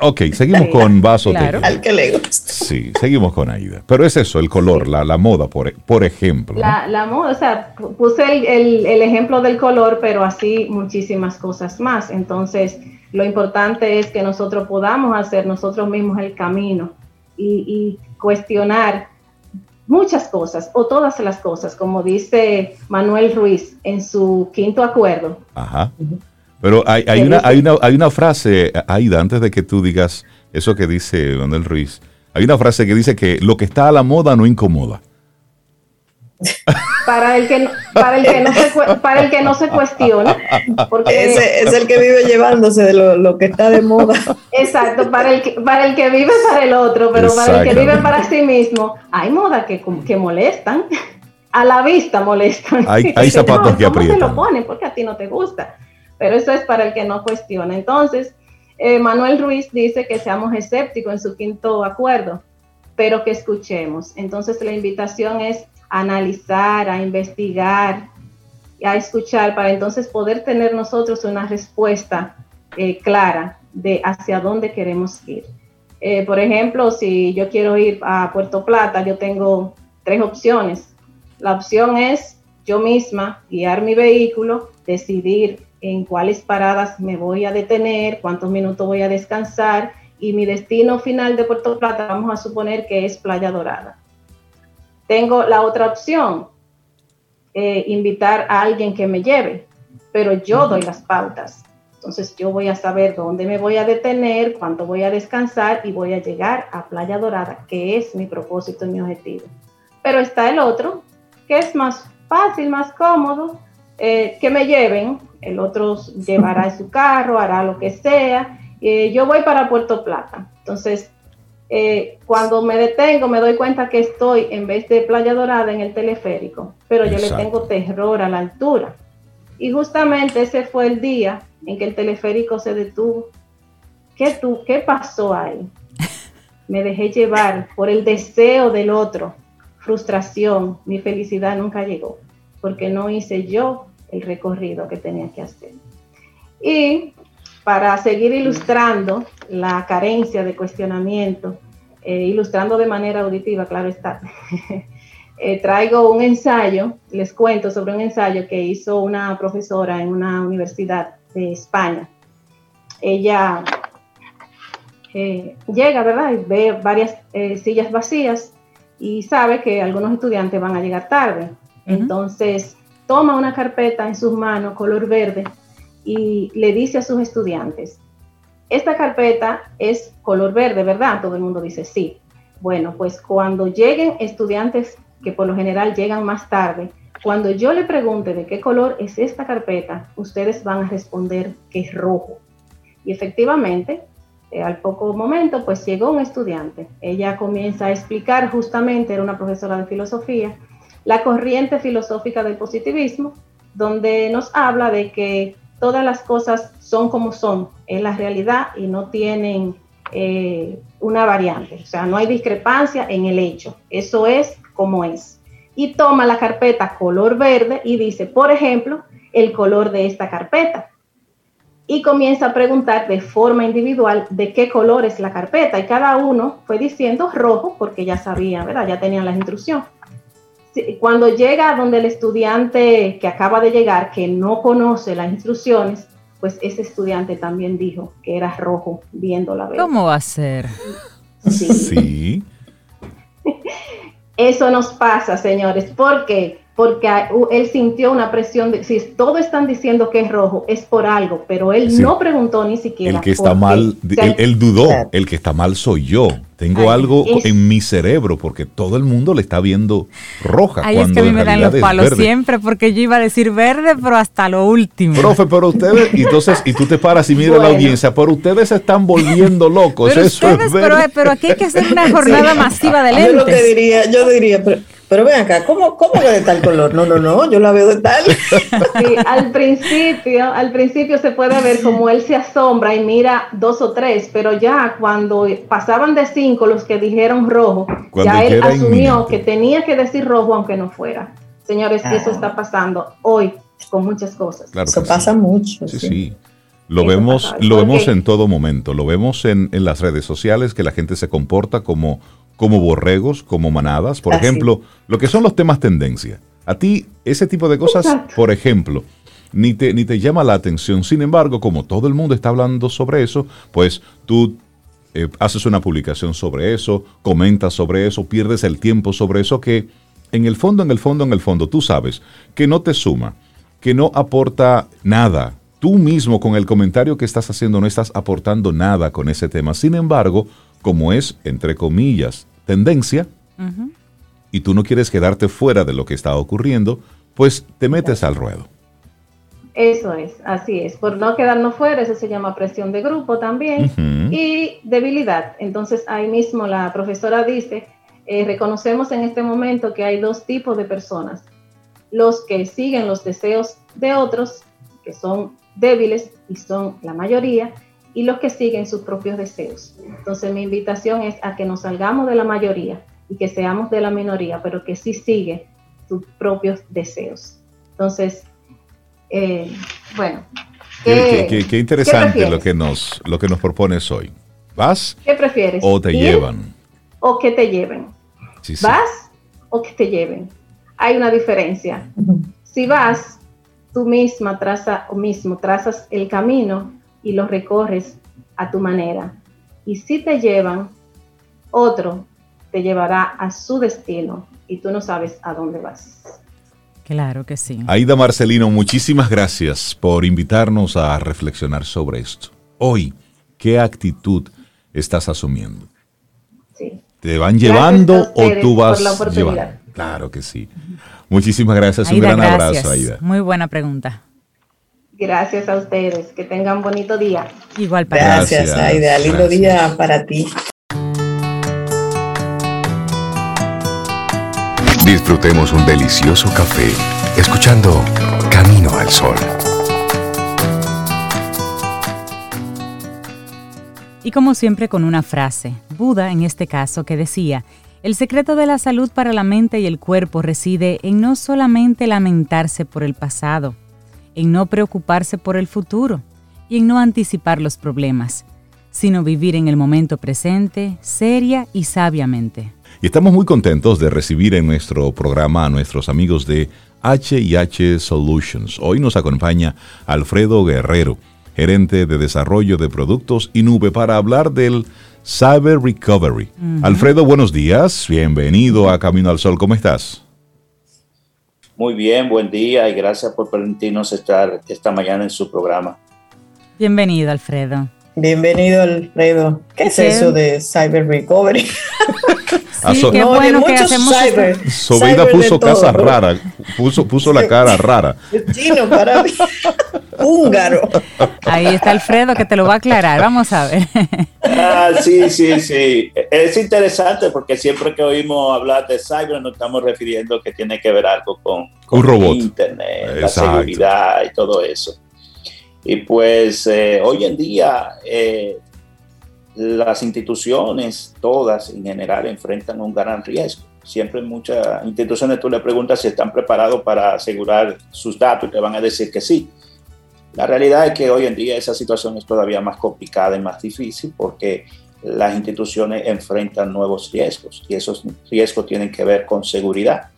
ok, seguimos con vaso claro. Al que le gusta. Sí, seguimos con Aida. Pero es eso, el color, la, la, moda, por, por ejemplo. La, la, moda, o sea, puse el, el, el, ejemplo del color, pero así muchísimas cosas más. Entonces, lo importante es que nosotros podamos hacer nosotros mismos el camino y, y cuestionar muchas cosas o todas las cosas, como dice Manuel Ruiz en su quinto acuerdo. Ajá. Pero hay, hay, una, hay, una, hay una frase, Aida, antes de que tú digas eso que dice Manuel Ruiz, hay una frase que dice que lo que está a la moda no incomoda. Para el que no, para el que no se para el que no se cuestiona porque ese es el que vive llevándose de lo, que está de moda. Exacto para el que para el que vive para el otro pero para el que vive para sí mismo hay moda que, que molestan. A la vista molestan. Hay, hay zapatos que aprietan lo ponen porque a ti no te gusta. Pero eso es para el que no cuestiona. Entonces eh, Manuel Ruiz dice que seamos escépticos en su quinto acuerdo pero que escuchemos. Entonces la invitación es analizar, a investigar, a escuchar, para entonces poder tener nosotros una respuesta eh, clara de hacia dónde queremos ir. Eh, por ejemplo, si yo quiero ir a Puerto Plata, yo tengo tres opciones. La opción es yo misma guiar mi vehículo, decidir en cuáles paradas me voy a detener, cuántos minutos voy a descansar y mi destino final de Puerto Plata vamos a suponer que es Playa Dorada. Tengo la otra opción, eh, invitar a alguien que me lleve, pero yo doy las pautas. Entonces yo voy a saber dónde me voy a detener, cuánto voy a descansar y voy a llegar a Playa Dorada, que es mi propósito y mi objetivo. Pero está el otro, que es más fácil, más cómodo, eh, que me lleven. El otro llevará su carro, hará lo que sea. Eh, yo voy para Puerto Plata. Entonces eh, cuando me detengo me doy cuenta que estoy en vez de Playa Dorada en el teleférico, pero yo le tengo terror a la altura. Y justamente ese fue el día en que el teleférico se detuvo. ¿Qué, tú, qué pasó ahí? Me dejé llevar por el deseo del otro, frustración, mi felicidad nunca llegó, porque no hice yo el recorrido que tenía que hacer. Y para seguir ilustrando la carencia de cuestionamiento, eh, ilustrando de manera auditiva, claro está. Eh, traigo un ensayo, les cuento sobre un ensayo que hizo una profesora en una universidad de España. Ella eh, llega, ¿verdad? Y ve varias sillas vacías y sabe que algunos estudiantes van a llegar tarde. Entonces toma una carpeta en sus manos color verde y le dice a sus estudiantes, esta carpeta es color verde, ¿verdad? Todo el mundo dice sí. Bueno, pues cuando lleguen estudiantes que por lo general llegan más tarde, cuando yo le pregunte de qué color es esta carpeta, ustedes van a responder que es rojo. Y efectivamente, eh, al poco momento, pues llegó un estudiante. Ella comienza a explicar justamente, era una profesora de filosofía, la corriente filosófica del positivismo, donde nos habla de que todas las cosas son como son en la realidad y no tienen eh, una variante, o sea, no hay discrepancia en el hecho, eso es como es. Y toma la carpeta color verde y dice, por ejemplo, el color de esta carpeta. Y comienza a preguntar de forma individual de qué color es la carpeta. Y cada uno fue diciendo rojo porque ya sabían, ¿verdad? Ya tenían la instrucción. Cuando llega donde el estudiante que acaba de llegar, que no conoce las instrucciones, pues ese estudiante también dijo que era rojo viendo la verde. ¿Cómo va a ser? Sí. sí. Eso nos pasa, señores. ¿Por qué? Porque él sintió una presión de, si todos están diciendo que es rojo, es por algo, pero él no preguntó ni siquiera. El que está mal, él, dudó, el que está mal soy yo. Tengo algo en mi cerebro porque todo el mundo le está viendo roja. Ahí es que a mí me dan los palos siempre porque yo iba a decir verde, pero hasta lo último. Profe, pero ustedes, y entonces, y tú te paras y miras la audiencia, pero ustedes se están volviendo locos. Pero, Eso es pero, pero, aquí hay que hacer una jornada masiva de lentes. Yo lo que diría, yo diría, pero, pero ven acá, ¿cómo, ¿cómo que de tal color? No, no, no, yo la veo de tal. Sí, al principio, al principio se puede ver como él se asombra y mira dos o tres, pero ya cuando pasaban de cinco los que dijeron rojo, ya él asumió que tenía que decir rojo aunque no fuera. Señores, eso está pasando hoy con muchas cosas. eso pasa mucho. Sí, sí. Lo vemos, lo vemos en todo momento. Lo vemos en, en las redes sociales que la gente se comporta como como borregos, como manadas. Por ejemplo, lo que son los temas tendencia. A ti, ese tipo de cosas, por ejemplo, ni te, ni te llama la atención. Sin embargo, como todo el mundo está hablando sobre eso, pues tú eh, haces una publicación sobre eso, comentas sobre eso, pierdes el tiempo sobre eso que en el fondo, en el fondo, en el fondo, tú sabes que no te suma, que no aporta nada. Tú mismo con el comentario que estás haciendo no estás aportando nada con ese tema. Sin embargo, como es, entre comillas, tendencia, y tú no quieres quedarte fuera de lo que está ocurriendo, pues te metes al ruedo. Eso es, así es. Por no quedarnos fuera, eso se llama presión de grupo también. Y debilidad. Entonces ahí mismo la profesora dice, eh, reconocemos en este momento que hay dos tipos de personas. Los que siguen los deseos de otros, que son débiles y son la mayoría, y los que siguen sus propios deseos. Entonces mi invitación es a que nos salgamos de la mayoría y que seamos de la minoría, pero que sí sigue sus propios deseos. Entonces, eh, bueno. Qué, interesante lo que, nos, lo que nos propones hoy. ¿Vas? ¿Qué prefieres? ¿O te llevan? ¿O que te lleven? ¿Vas o que te lleven? Hay una diferencia. Si vas, tú misma traza, o mismo trazas el camino y lo recorres a tu manera. Y si te llevan, otro te llevará a su destino y tú no sabes a dónde vas. Claro que sí. Aida Marcelino, muchísimas gracias por invitarnos a reflexionar sobre esto. Hoy, ¿qué actitud estás asumiendo? Sí. ¿Te van llevando o tú vas llevando? Claro que sí. Muchísimas gracias. Un gran abrazo, Aida. Muy buena pregunta. Gracias a ustedes. Que tengan bonito día. Igual para Gracias, Aida. Lindo día para ti. Disfrutemos un delicioso café escuchando Camino al Sol. Y como siempre con una frase, Buda en este caso, que decía, el secreto de la salud para la mente y el cuerpo reside en no solamente lamentarse por el pasado, en no preocuparse por el futuro y en no anticipar los problemas, sino vivir en el momento presente, seria y sabiamente. Y estamos muy contentos de recibir en nuestro programa a nuestros amigos de HH Solutions. Hoy nos acompaña Alfredo Guerrero, gerente de desarrollo de productos y nube, para hablar del Cyber Recovery. Alfredo, buenos días, bienvenido a Camino al Sol, ¿cómo estás? Muy bien, buen día y gracias por permitirnos estar esta mañana en su programa. Bienvenido, Alfredo. Bienvenido, Alfredo. ¿Qué es eso de Cyber Recovery? Sí, qué bueno que hacemos cyber, Sobeida cyber de puso todo. casa rara, puso, puso la cara rara. Chino para mí. Húngaro. Ahí está Alfredo que te lo va a aclarar. Vamos a ver. Ah, sí, sí, sí. Es interesante porque siempre que oímos hablar de cyber nos estamos refiriendo que tiene que ver algo con, con Un robot. Internet, la seguridad y todo eso. Y pues eh, hoy en día eh, las instituciones, todas en general, enfrentan un gran riesgo. Siempre muchas instituciones tú le preguntas si están preparados para asegurar sus datos y te van a decir que sí. La realidad es que hoy en día esa situación es todavía más complicada y más difícil porque las instituciones enfrentan nuevos riesgos y esos riesgos tienen que ver con seguridad.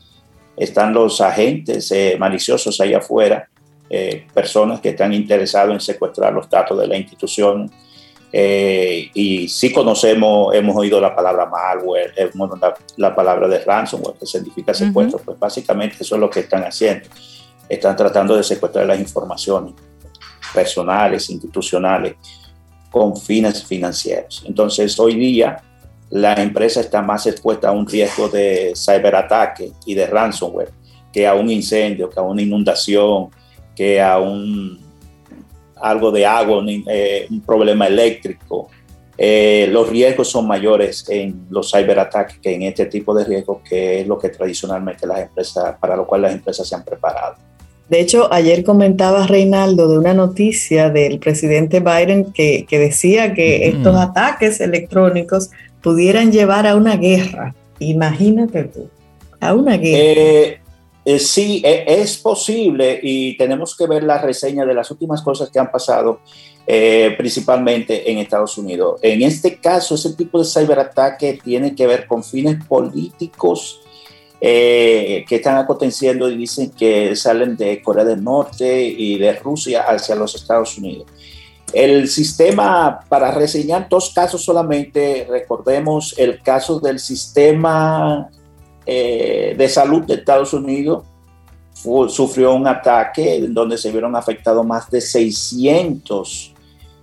Están los agentes eh, maliciosos ahí afuera, eh, personas que están interesados en secuestrar los datos de la institución. eh, y sí conocemos, hemos oído la palabra malware, hemos la, la palabra de ransomware, que significa secuestro. Pues básicamente eso es lo que están haciendo. Están tratando de secuestrar las informaciones personales, institucionales, con fines financieros. Entonces, hoy día la empresa está más expuesta a un riesgo de ciberataque y de ransomware que a un incendio, que a una inundación, que a un algo de agua, un, eh, un problema eléctrico. Eh, los riesgos son mayores en los ciberataques que en este tipo de riesgos, que es lo que tradicionalmente las empresas, para lo cual las empresas se han preparado. De hecho, ayer comentaba Reinaldo de una noticia del presidente Biden que, que decía que Mm. estos ataques electrónicos pudieran llevar a una guerra. Imagínate tú, a una guerra. Eh, eh, sí, e- es posible y tenemos que ver la reseña de las últimas cosas que han pasado, eh, principalmente en Estados Unidos. En este caso, ese tipo de ciberataque tiene que ver con fines políticos eh, que están aconteciendo y dicen que salen de Corea del Norte y de Rusia hacia los Estados Unidos. El sistema, para reseñar dos casos solamente, recordemos el caso del sistema eh, de salud de Estados Unidos sufrió un ataque en donde se vieron afectados más de 600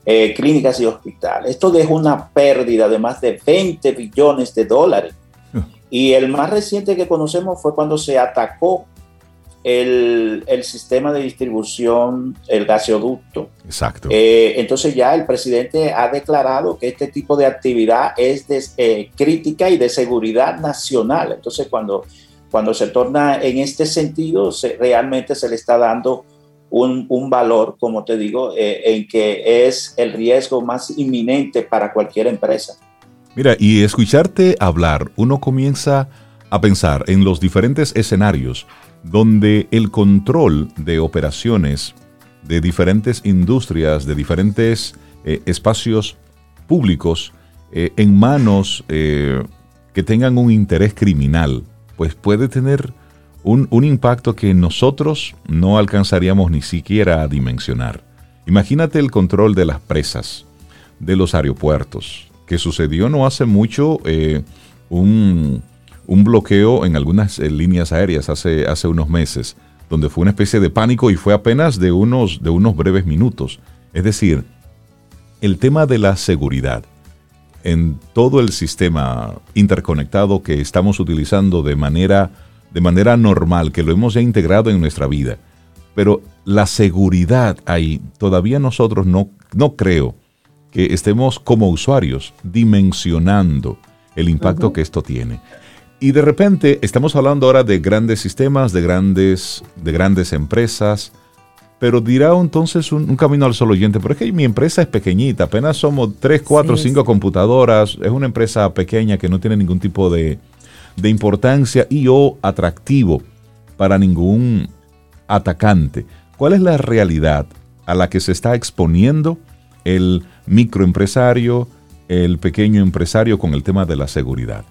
eh, clínicas y hospitales. Esto dejó una pérdida de más de 20 billones de dólares. Y el más reciente que conocemos fue cuando se atacó el, el sistema de distribución, el gasoducto. Exacto. Eh, entonces ya el presidente ha declarado que este tipo de actividad es de, eh, crítica y de seguridad nacional. Entonces cuando, cuando se torna en este sentido, se, realmente se le está dando un, un valor, como te digo, eh, en que es el riesgo más inminente para cualquier empresa. Mira, y escucharte hablar, uno comienza a pensar en los diferentes escenarios donde el control de operaciones de diferentes industrias, de diferentes eh, espacios públicos, eh, en manos eh, que tengan un interés criminal, pues puede tener un, un impacto que nosotros no alcanzaríamos ni siquiera a dimensionar. Imagínate el control de las presas, de los aeropuertos, que sucedió no hace mucho un, un bloqueo en algunas eh, líneas aéreas hace, hace unos meses, donde fue una especie de pánico y fue apenas de unos, de unos breves minutos. Es decir, el tema de la seguridad en todo el sistema interconectado que estamos utilizando de manera, de manera normal, que lo hemos ya integrado en nuestra vida. Pero la seguridad ahí, todavía nosotros no, no creo que estemos como usuarios dimensionando el impacto que esto tiene. Y de repente estamos hablando ahora de grandes sistemas, de grandes, de grandes empresas, pero dirá entonces un, un camino al solo oyente, pero es que mi empresa es pequeñita, apenas somos 3, 4, Sí, 5 sí. computadoras, es una empresa pequeña que no tiene ningún tipo de, de importancia y o atractivo para ningún atacante. ¿Cuál es la realidad a la que se está exponiendo el microempresario, el pequeño empresario con el tema de la seguridad?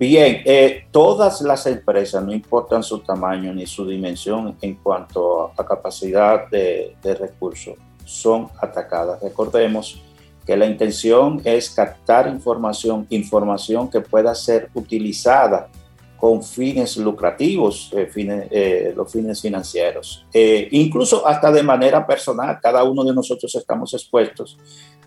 Bien, eh, todas las empresas, no importan su tamaño ni su dimensión en cuanto a capacidad de, recursos, son atacadas. Recordemos que la intención es captar información, información que pueda ser utilizada con fines lucrativos, eh, fines, eh, los fines financieros. Eh, incluso hasta de manera personal, cada uno de nosotros estamos expuestos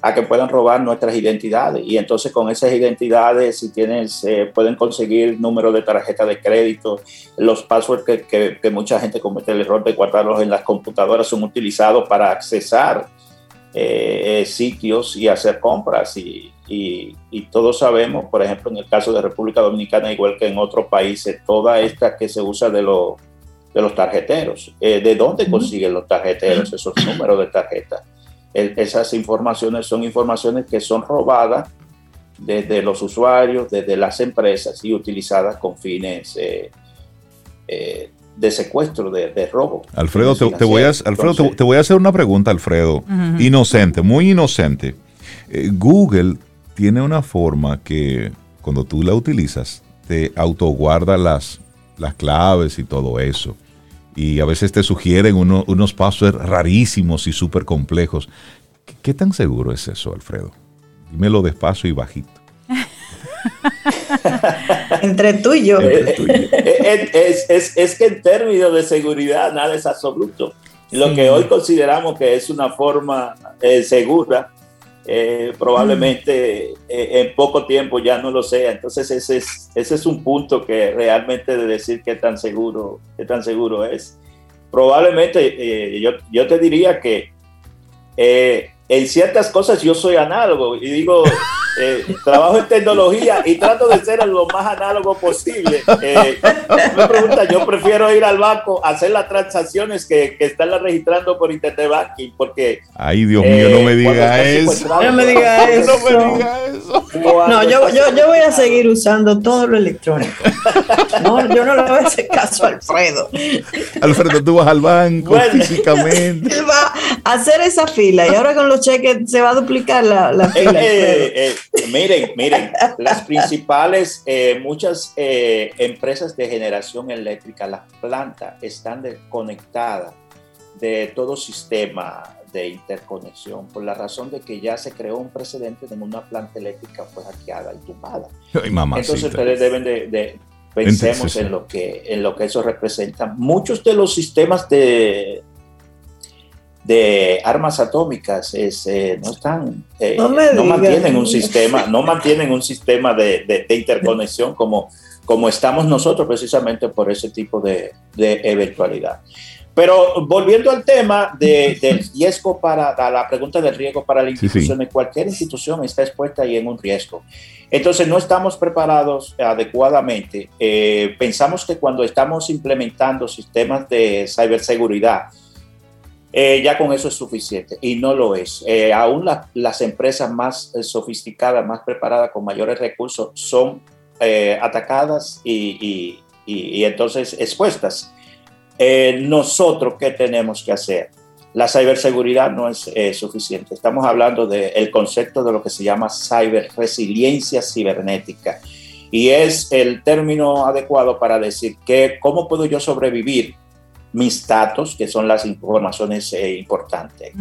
a que puedan robar nuestras identidades y entonces con esas identidades, si tienes, pueden conseguir número de tarjeta de crédito, los passwords que, que, mucha gente comete el error de guardarlos en las computadoras son utilizados para accesar sitios y hacer compras y, y, todos sabemos, por ejemplo, en el caso de República Dominicana, igual que en otros países, toda esta que se usa de, de los tarjeteros. Eh, ¿De dónde consiguen los tarjeteros esos números de tarjeta? Esas informaciones son informaciones que son robadas desde los usuarios, desde las empresas y utilizadas con fines eh, eh, de secuestro, de, robo. Alfredo, te, voy a, Alfredo te, voy a hacer una pregunta, Alfredo. Inocente, muy inocente. Google tiene una forma que cuando tú la utilizas te autoguarda las, las claves y todo eso. Y a veces te sugieren unos passwords rarísimos y súper complejos. ¿Qué, tan seguro es eso, Alfredo? Dímelo despacio y bajito. Entre tú y yo. Es, es, que en términos de seguridad nada es absoluto. Lo que hoy consideramos que es una forma eh, segura eh, probablemente eh, en poco tiempo ya no lo sea. Entonces ese es, ese es un punto que realmente de decir qué tan seguro, qué tan seguro es. Probablemente eh, yo, yo, te diría que en ciertas cosas yo soy análogo y digo, eh, trabajo en tecnología y trato de ser lo más análogo posible. Eh, me pregunta, yo prefiero ir al banco a hacer las transacciones que, que estarlas registrando por internet banking porque... Ay, Dios mío, no me diga eso. No me diga eso. No me diga eso. No, yo, yo, yo voy a seguir usando todo lo electrónico. No, yo no le voy a hacer caso a Alfredo. Alfredo, tú vas al banco físicamente. Él va a hacer esa fila y ahora con los cheques se va a duplicar la, la fila. Eh, miren, miren, las principales, eh, muchas eh, empresas de generación eléctrica, las plantas están desconectadas de todo sistema de interconexión por la razón de que ya se creó un precedente de una planta eléctrica fue hackeada y tumbada. Entonces ustedes deben de, pensemos en lo que en lo que eso representa. Muchos de los sistemas de de armas atómicas eh, no están eh, no, mantienen un sistema no mantienen un sistema de, interconexión como como estamos nosotros precisamente por ese tipo de, eventualidad pero volviendo al tema del riesgo para la pregunta del riesgo para la institución, cualquier institución está expuesta ahí en un riesgo. Entonces no estamos preparados adecuadamente. Eh, pensamos que cuando estamos implementando sistemas de ciberseguridad, eh, ya con eso es suficiente y no lo es. Eh, aún las empresas más eh, sofisticadas, más preparadas, con mayores recursos, son atacadas y, entonces expuestas. Nosotros, ¿qué tenemos que hacer? La ciberseguridad no es suficiente. Estamos hablando del concepto de lo que se llama ciberresiliencia cibernética y es el término adecuado para decir que cómo puedo yo sobrevivir mis datos, que son las informaciones eh, importantes,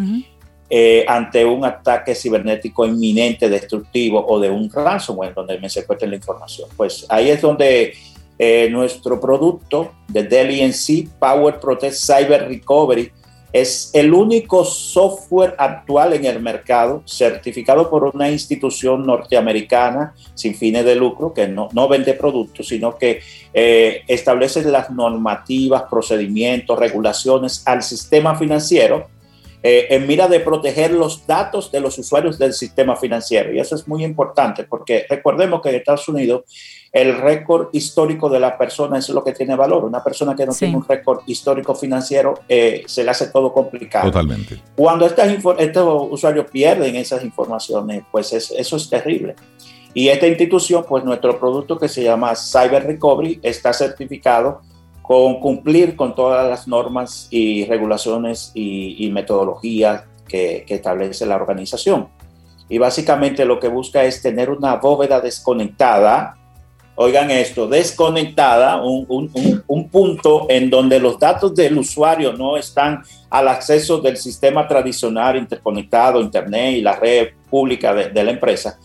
eh, ante un ataque cibernético inminente, destructivo o de un ransomware donde me secuestren la información. Pues ahí es donde eh, nuestro producto de Dell ENC, Power Protect Cyber Recovery, es el único software actual en el mercado certificado por una institución norteamericana sin fines de lucro que no, no vende productos, sino que eh, establece las normativas, procedimientos, regulaciones al sistema financiero eh, en mira de proteger los datos de los usuarios del sistema financiero. Y eso es muy importante porque recordemos que en Estados Unidos el récord histórico de la persona es lo que tiene valor. Una persona que no tiene un récord histórico financiero eh, se le hace todo complicado. Totalmente. Cuando estos usuarios pierden esas informaciones, pues eso es terrible. Y esta institución, pues nuestro producto que se llama Cyber Recovery está certificado con cumplir con todas las normas y regulaciones y, metodologías que, que establece la organización. Y básicamente lo que busca es tener una bóveda desconectada oigan esto, desconectada, un, punto en donde los datos del usuario no están al acceso del sistema tradicional interconectado, Internet y la red pública de, la empresa,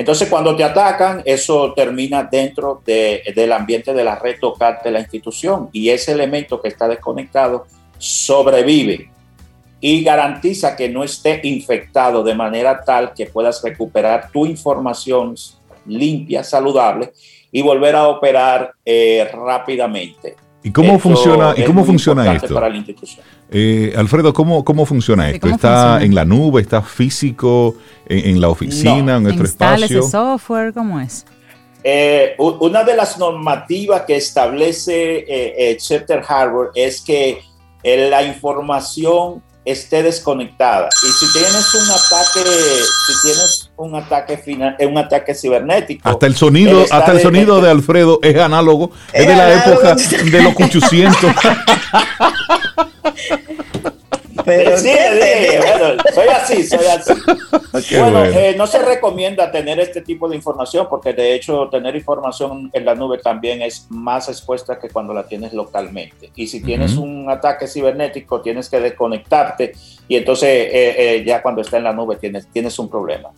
Entonces, cuando te atacan, eso termina dentro del ambiente de la red local de la institución y ese elemento que está desconectado sobrevive y garantiza que no esté infectado de manera tal que puedas recuperar tu información limpia, saludable y volver a operar eh, rápidamente. ¿Y cómo funciona, ¿y cómo funciona esto? Para la institución. Eh, Alfredo, ¿cómo, cómo funciona esto? ¿Está en la nube? ¿Está físico? ¿En, la oficina? ¿En nuestro espacio? ese software? ¿Cómo es? Eh, una de las normativas que establece eh, Chapter Harbor es que la información esté desconectada. Y si tienes un ataque, si tienes un ataque final, un ataque cibernético. Hasta el sonido, hasta el sonido de Alfredo es análogo, es, de la época de los 800. Pero sí, soy así, soy así. bueno, eh, no se recomienda tener este tipo de información porque de hecho tener información en la nube también es más expuesta que cuando la tienes localmente. Y si tienes un ataque cibernético, tienes que desconectarte y entonces eh, eh, ya cuando está en la nube tienes, tienes un problema.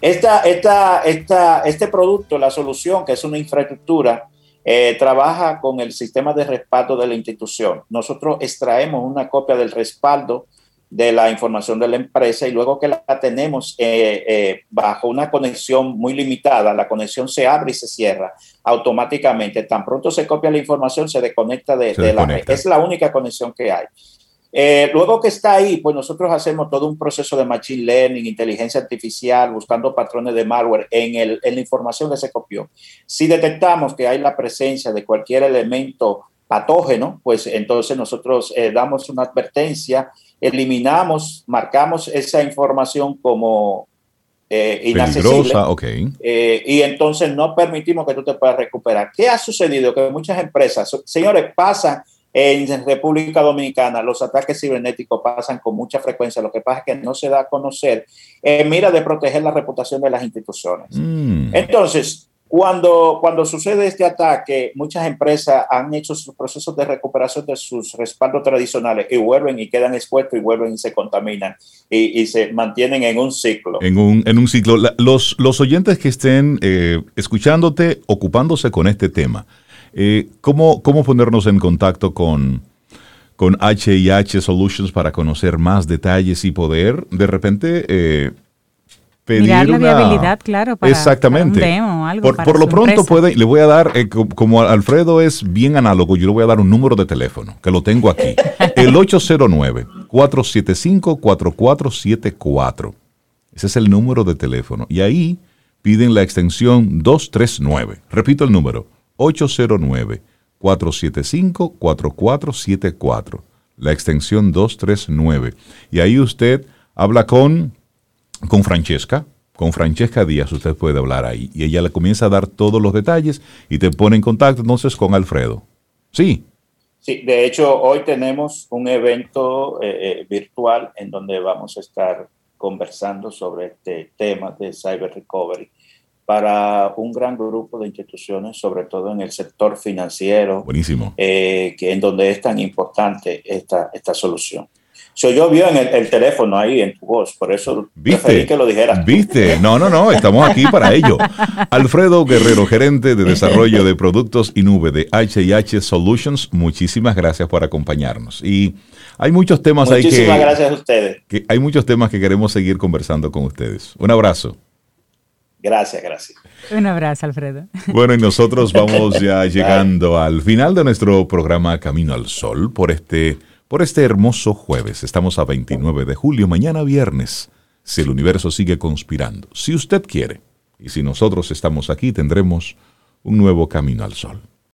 Esta, esta, esta, este producto, la solución, que es una infraestructura, eh, trabaja con el sistema de respaldo de la institución. Nosotros extraemos una copia del respaldo de la información de la empresa y luego que la tenemos eh, eh, bajo una conexión muy limitada, la conexión se abre y se cierra automáticamente. Tan pronto se copia la información, se desconecta de, de la red. Es la única conexión que hay. Eh, luego que está ahí, pues nosotros hacemos todo un proceso de machine learning, inteligencia artificial, buscando patrones de malware en, el, en la información que se copió. Si detectamos que hay la presencia de cualquier elemento patógeno, pues entonces nosotros eh, damos una advertencia, eliminamos, marcamos esa información como eh, inaccesible. Eh, y entonces no permitimos que tú te puedas recuperar. ¿Qué ha sucedido? Que muchas empresas, señores, pasan en República Dominicana los ataques cibernéticos pasan con mucha frecuencia. Lo que pasa es que no se da a conocer en mira de proteger la reputación de las instituciones. Mm. Entonces, cuando, cuando sucede este ataque, muchas empresas han hecho sus procesos de recuperación de sus respaldos tradicionales y vuelven y quedan expuestos y vuelven y se contaminan y, se mantienen en un ciclo. En un, en un ciclo. los, los oyentes que estén eh, escuchándote, ocupándose con este tema, eh, ¿cómo, ¿Cómo ponernos en contacto con, con HIH Solutions para conocer más detalles y poder de repente eh, pedir Mirar la viabilidad, claro, para, Exactamente. por, lo pronto puede, le voy a dar, eh, como Alfredo es bien análogo, yo le voy a dar un número de teléfono, que lo tengo aquí. el 809-475-4474. Ese es el número de teléfono. Y ahí piden la extensión 239. Repito el número, 809-475-4474, la extensión 239. Y ahí usted habla con, con Francesca, con Francesca Díaz usted puede hablar ahí. Y ella le comienza a dar todos los detalles y te pone en contacto entonces con Alfredo. Sí. Sí, de hecho hoy tenemos un evento eh, eh, virtual en donde vamos a estar conversando sobre este tema de Cyber Recovery para un gran grupo de instituciones, sobre todo en el sector financiero. Buenísimo. Eh, que en donde es tan importante esta, esta solución. Se oyó bien el, el, teléfono ahí en tu voz, por eso ¿Viste? que lo dijeras. ¿Viste? No, no, no, estamos aquí para ello. Alfredo Guerrero, gerente de desarrollo de productos y nube de HIH Solutions, muchísimas gracias por acompañarnos. Y hay muchos temas ahí que... Muchísimas gracias a ustedes. Que hay muchos temas que queremos seguir conversando con ustedes. Un abrazo. Gracias, gracias. Un abrazo, Alfredo. Bueno, y nosotros vamos ya llegando al final de nuestro programa Camino al Sol por este, por este hermoso jueves. Estamos a 29 de julio, mañana viernes, si el universo sigue conspirando. Si usted quiere, y si nosotros estamos aquí, tendremos un nuevo Camino al Sol.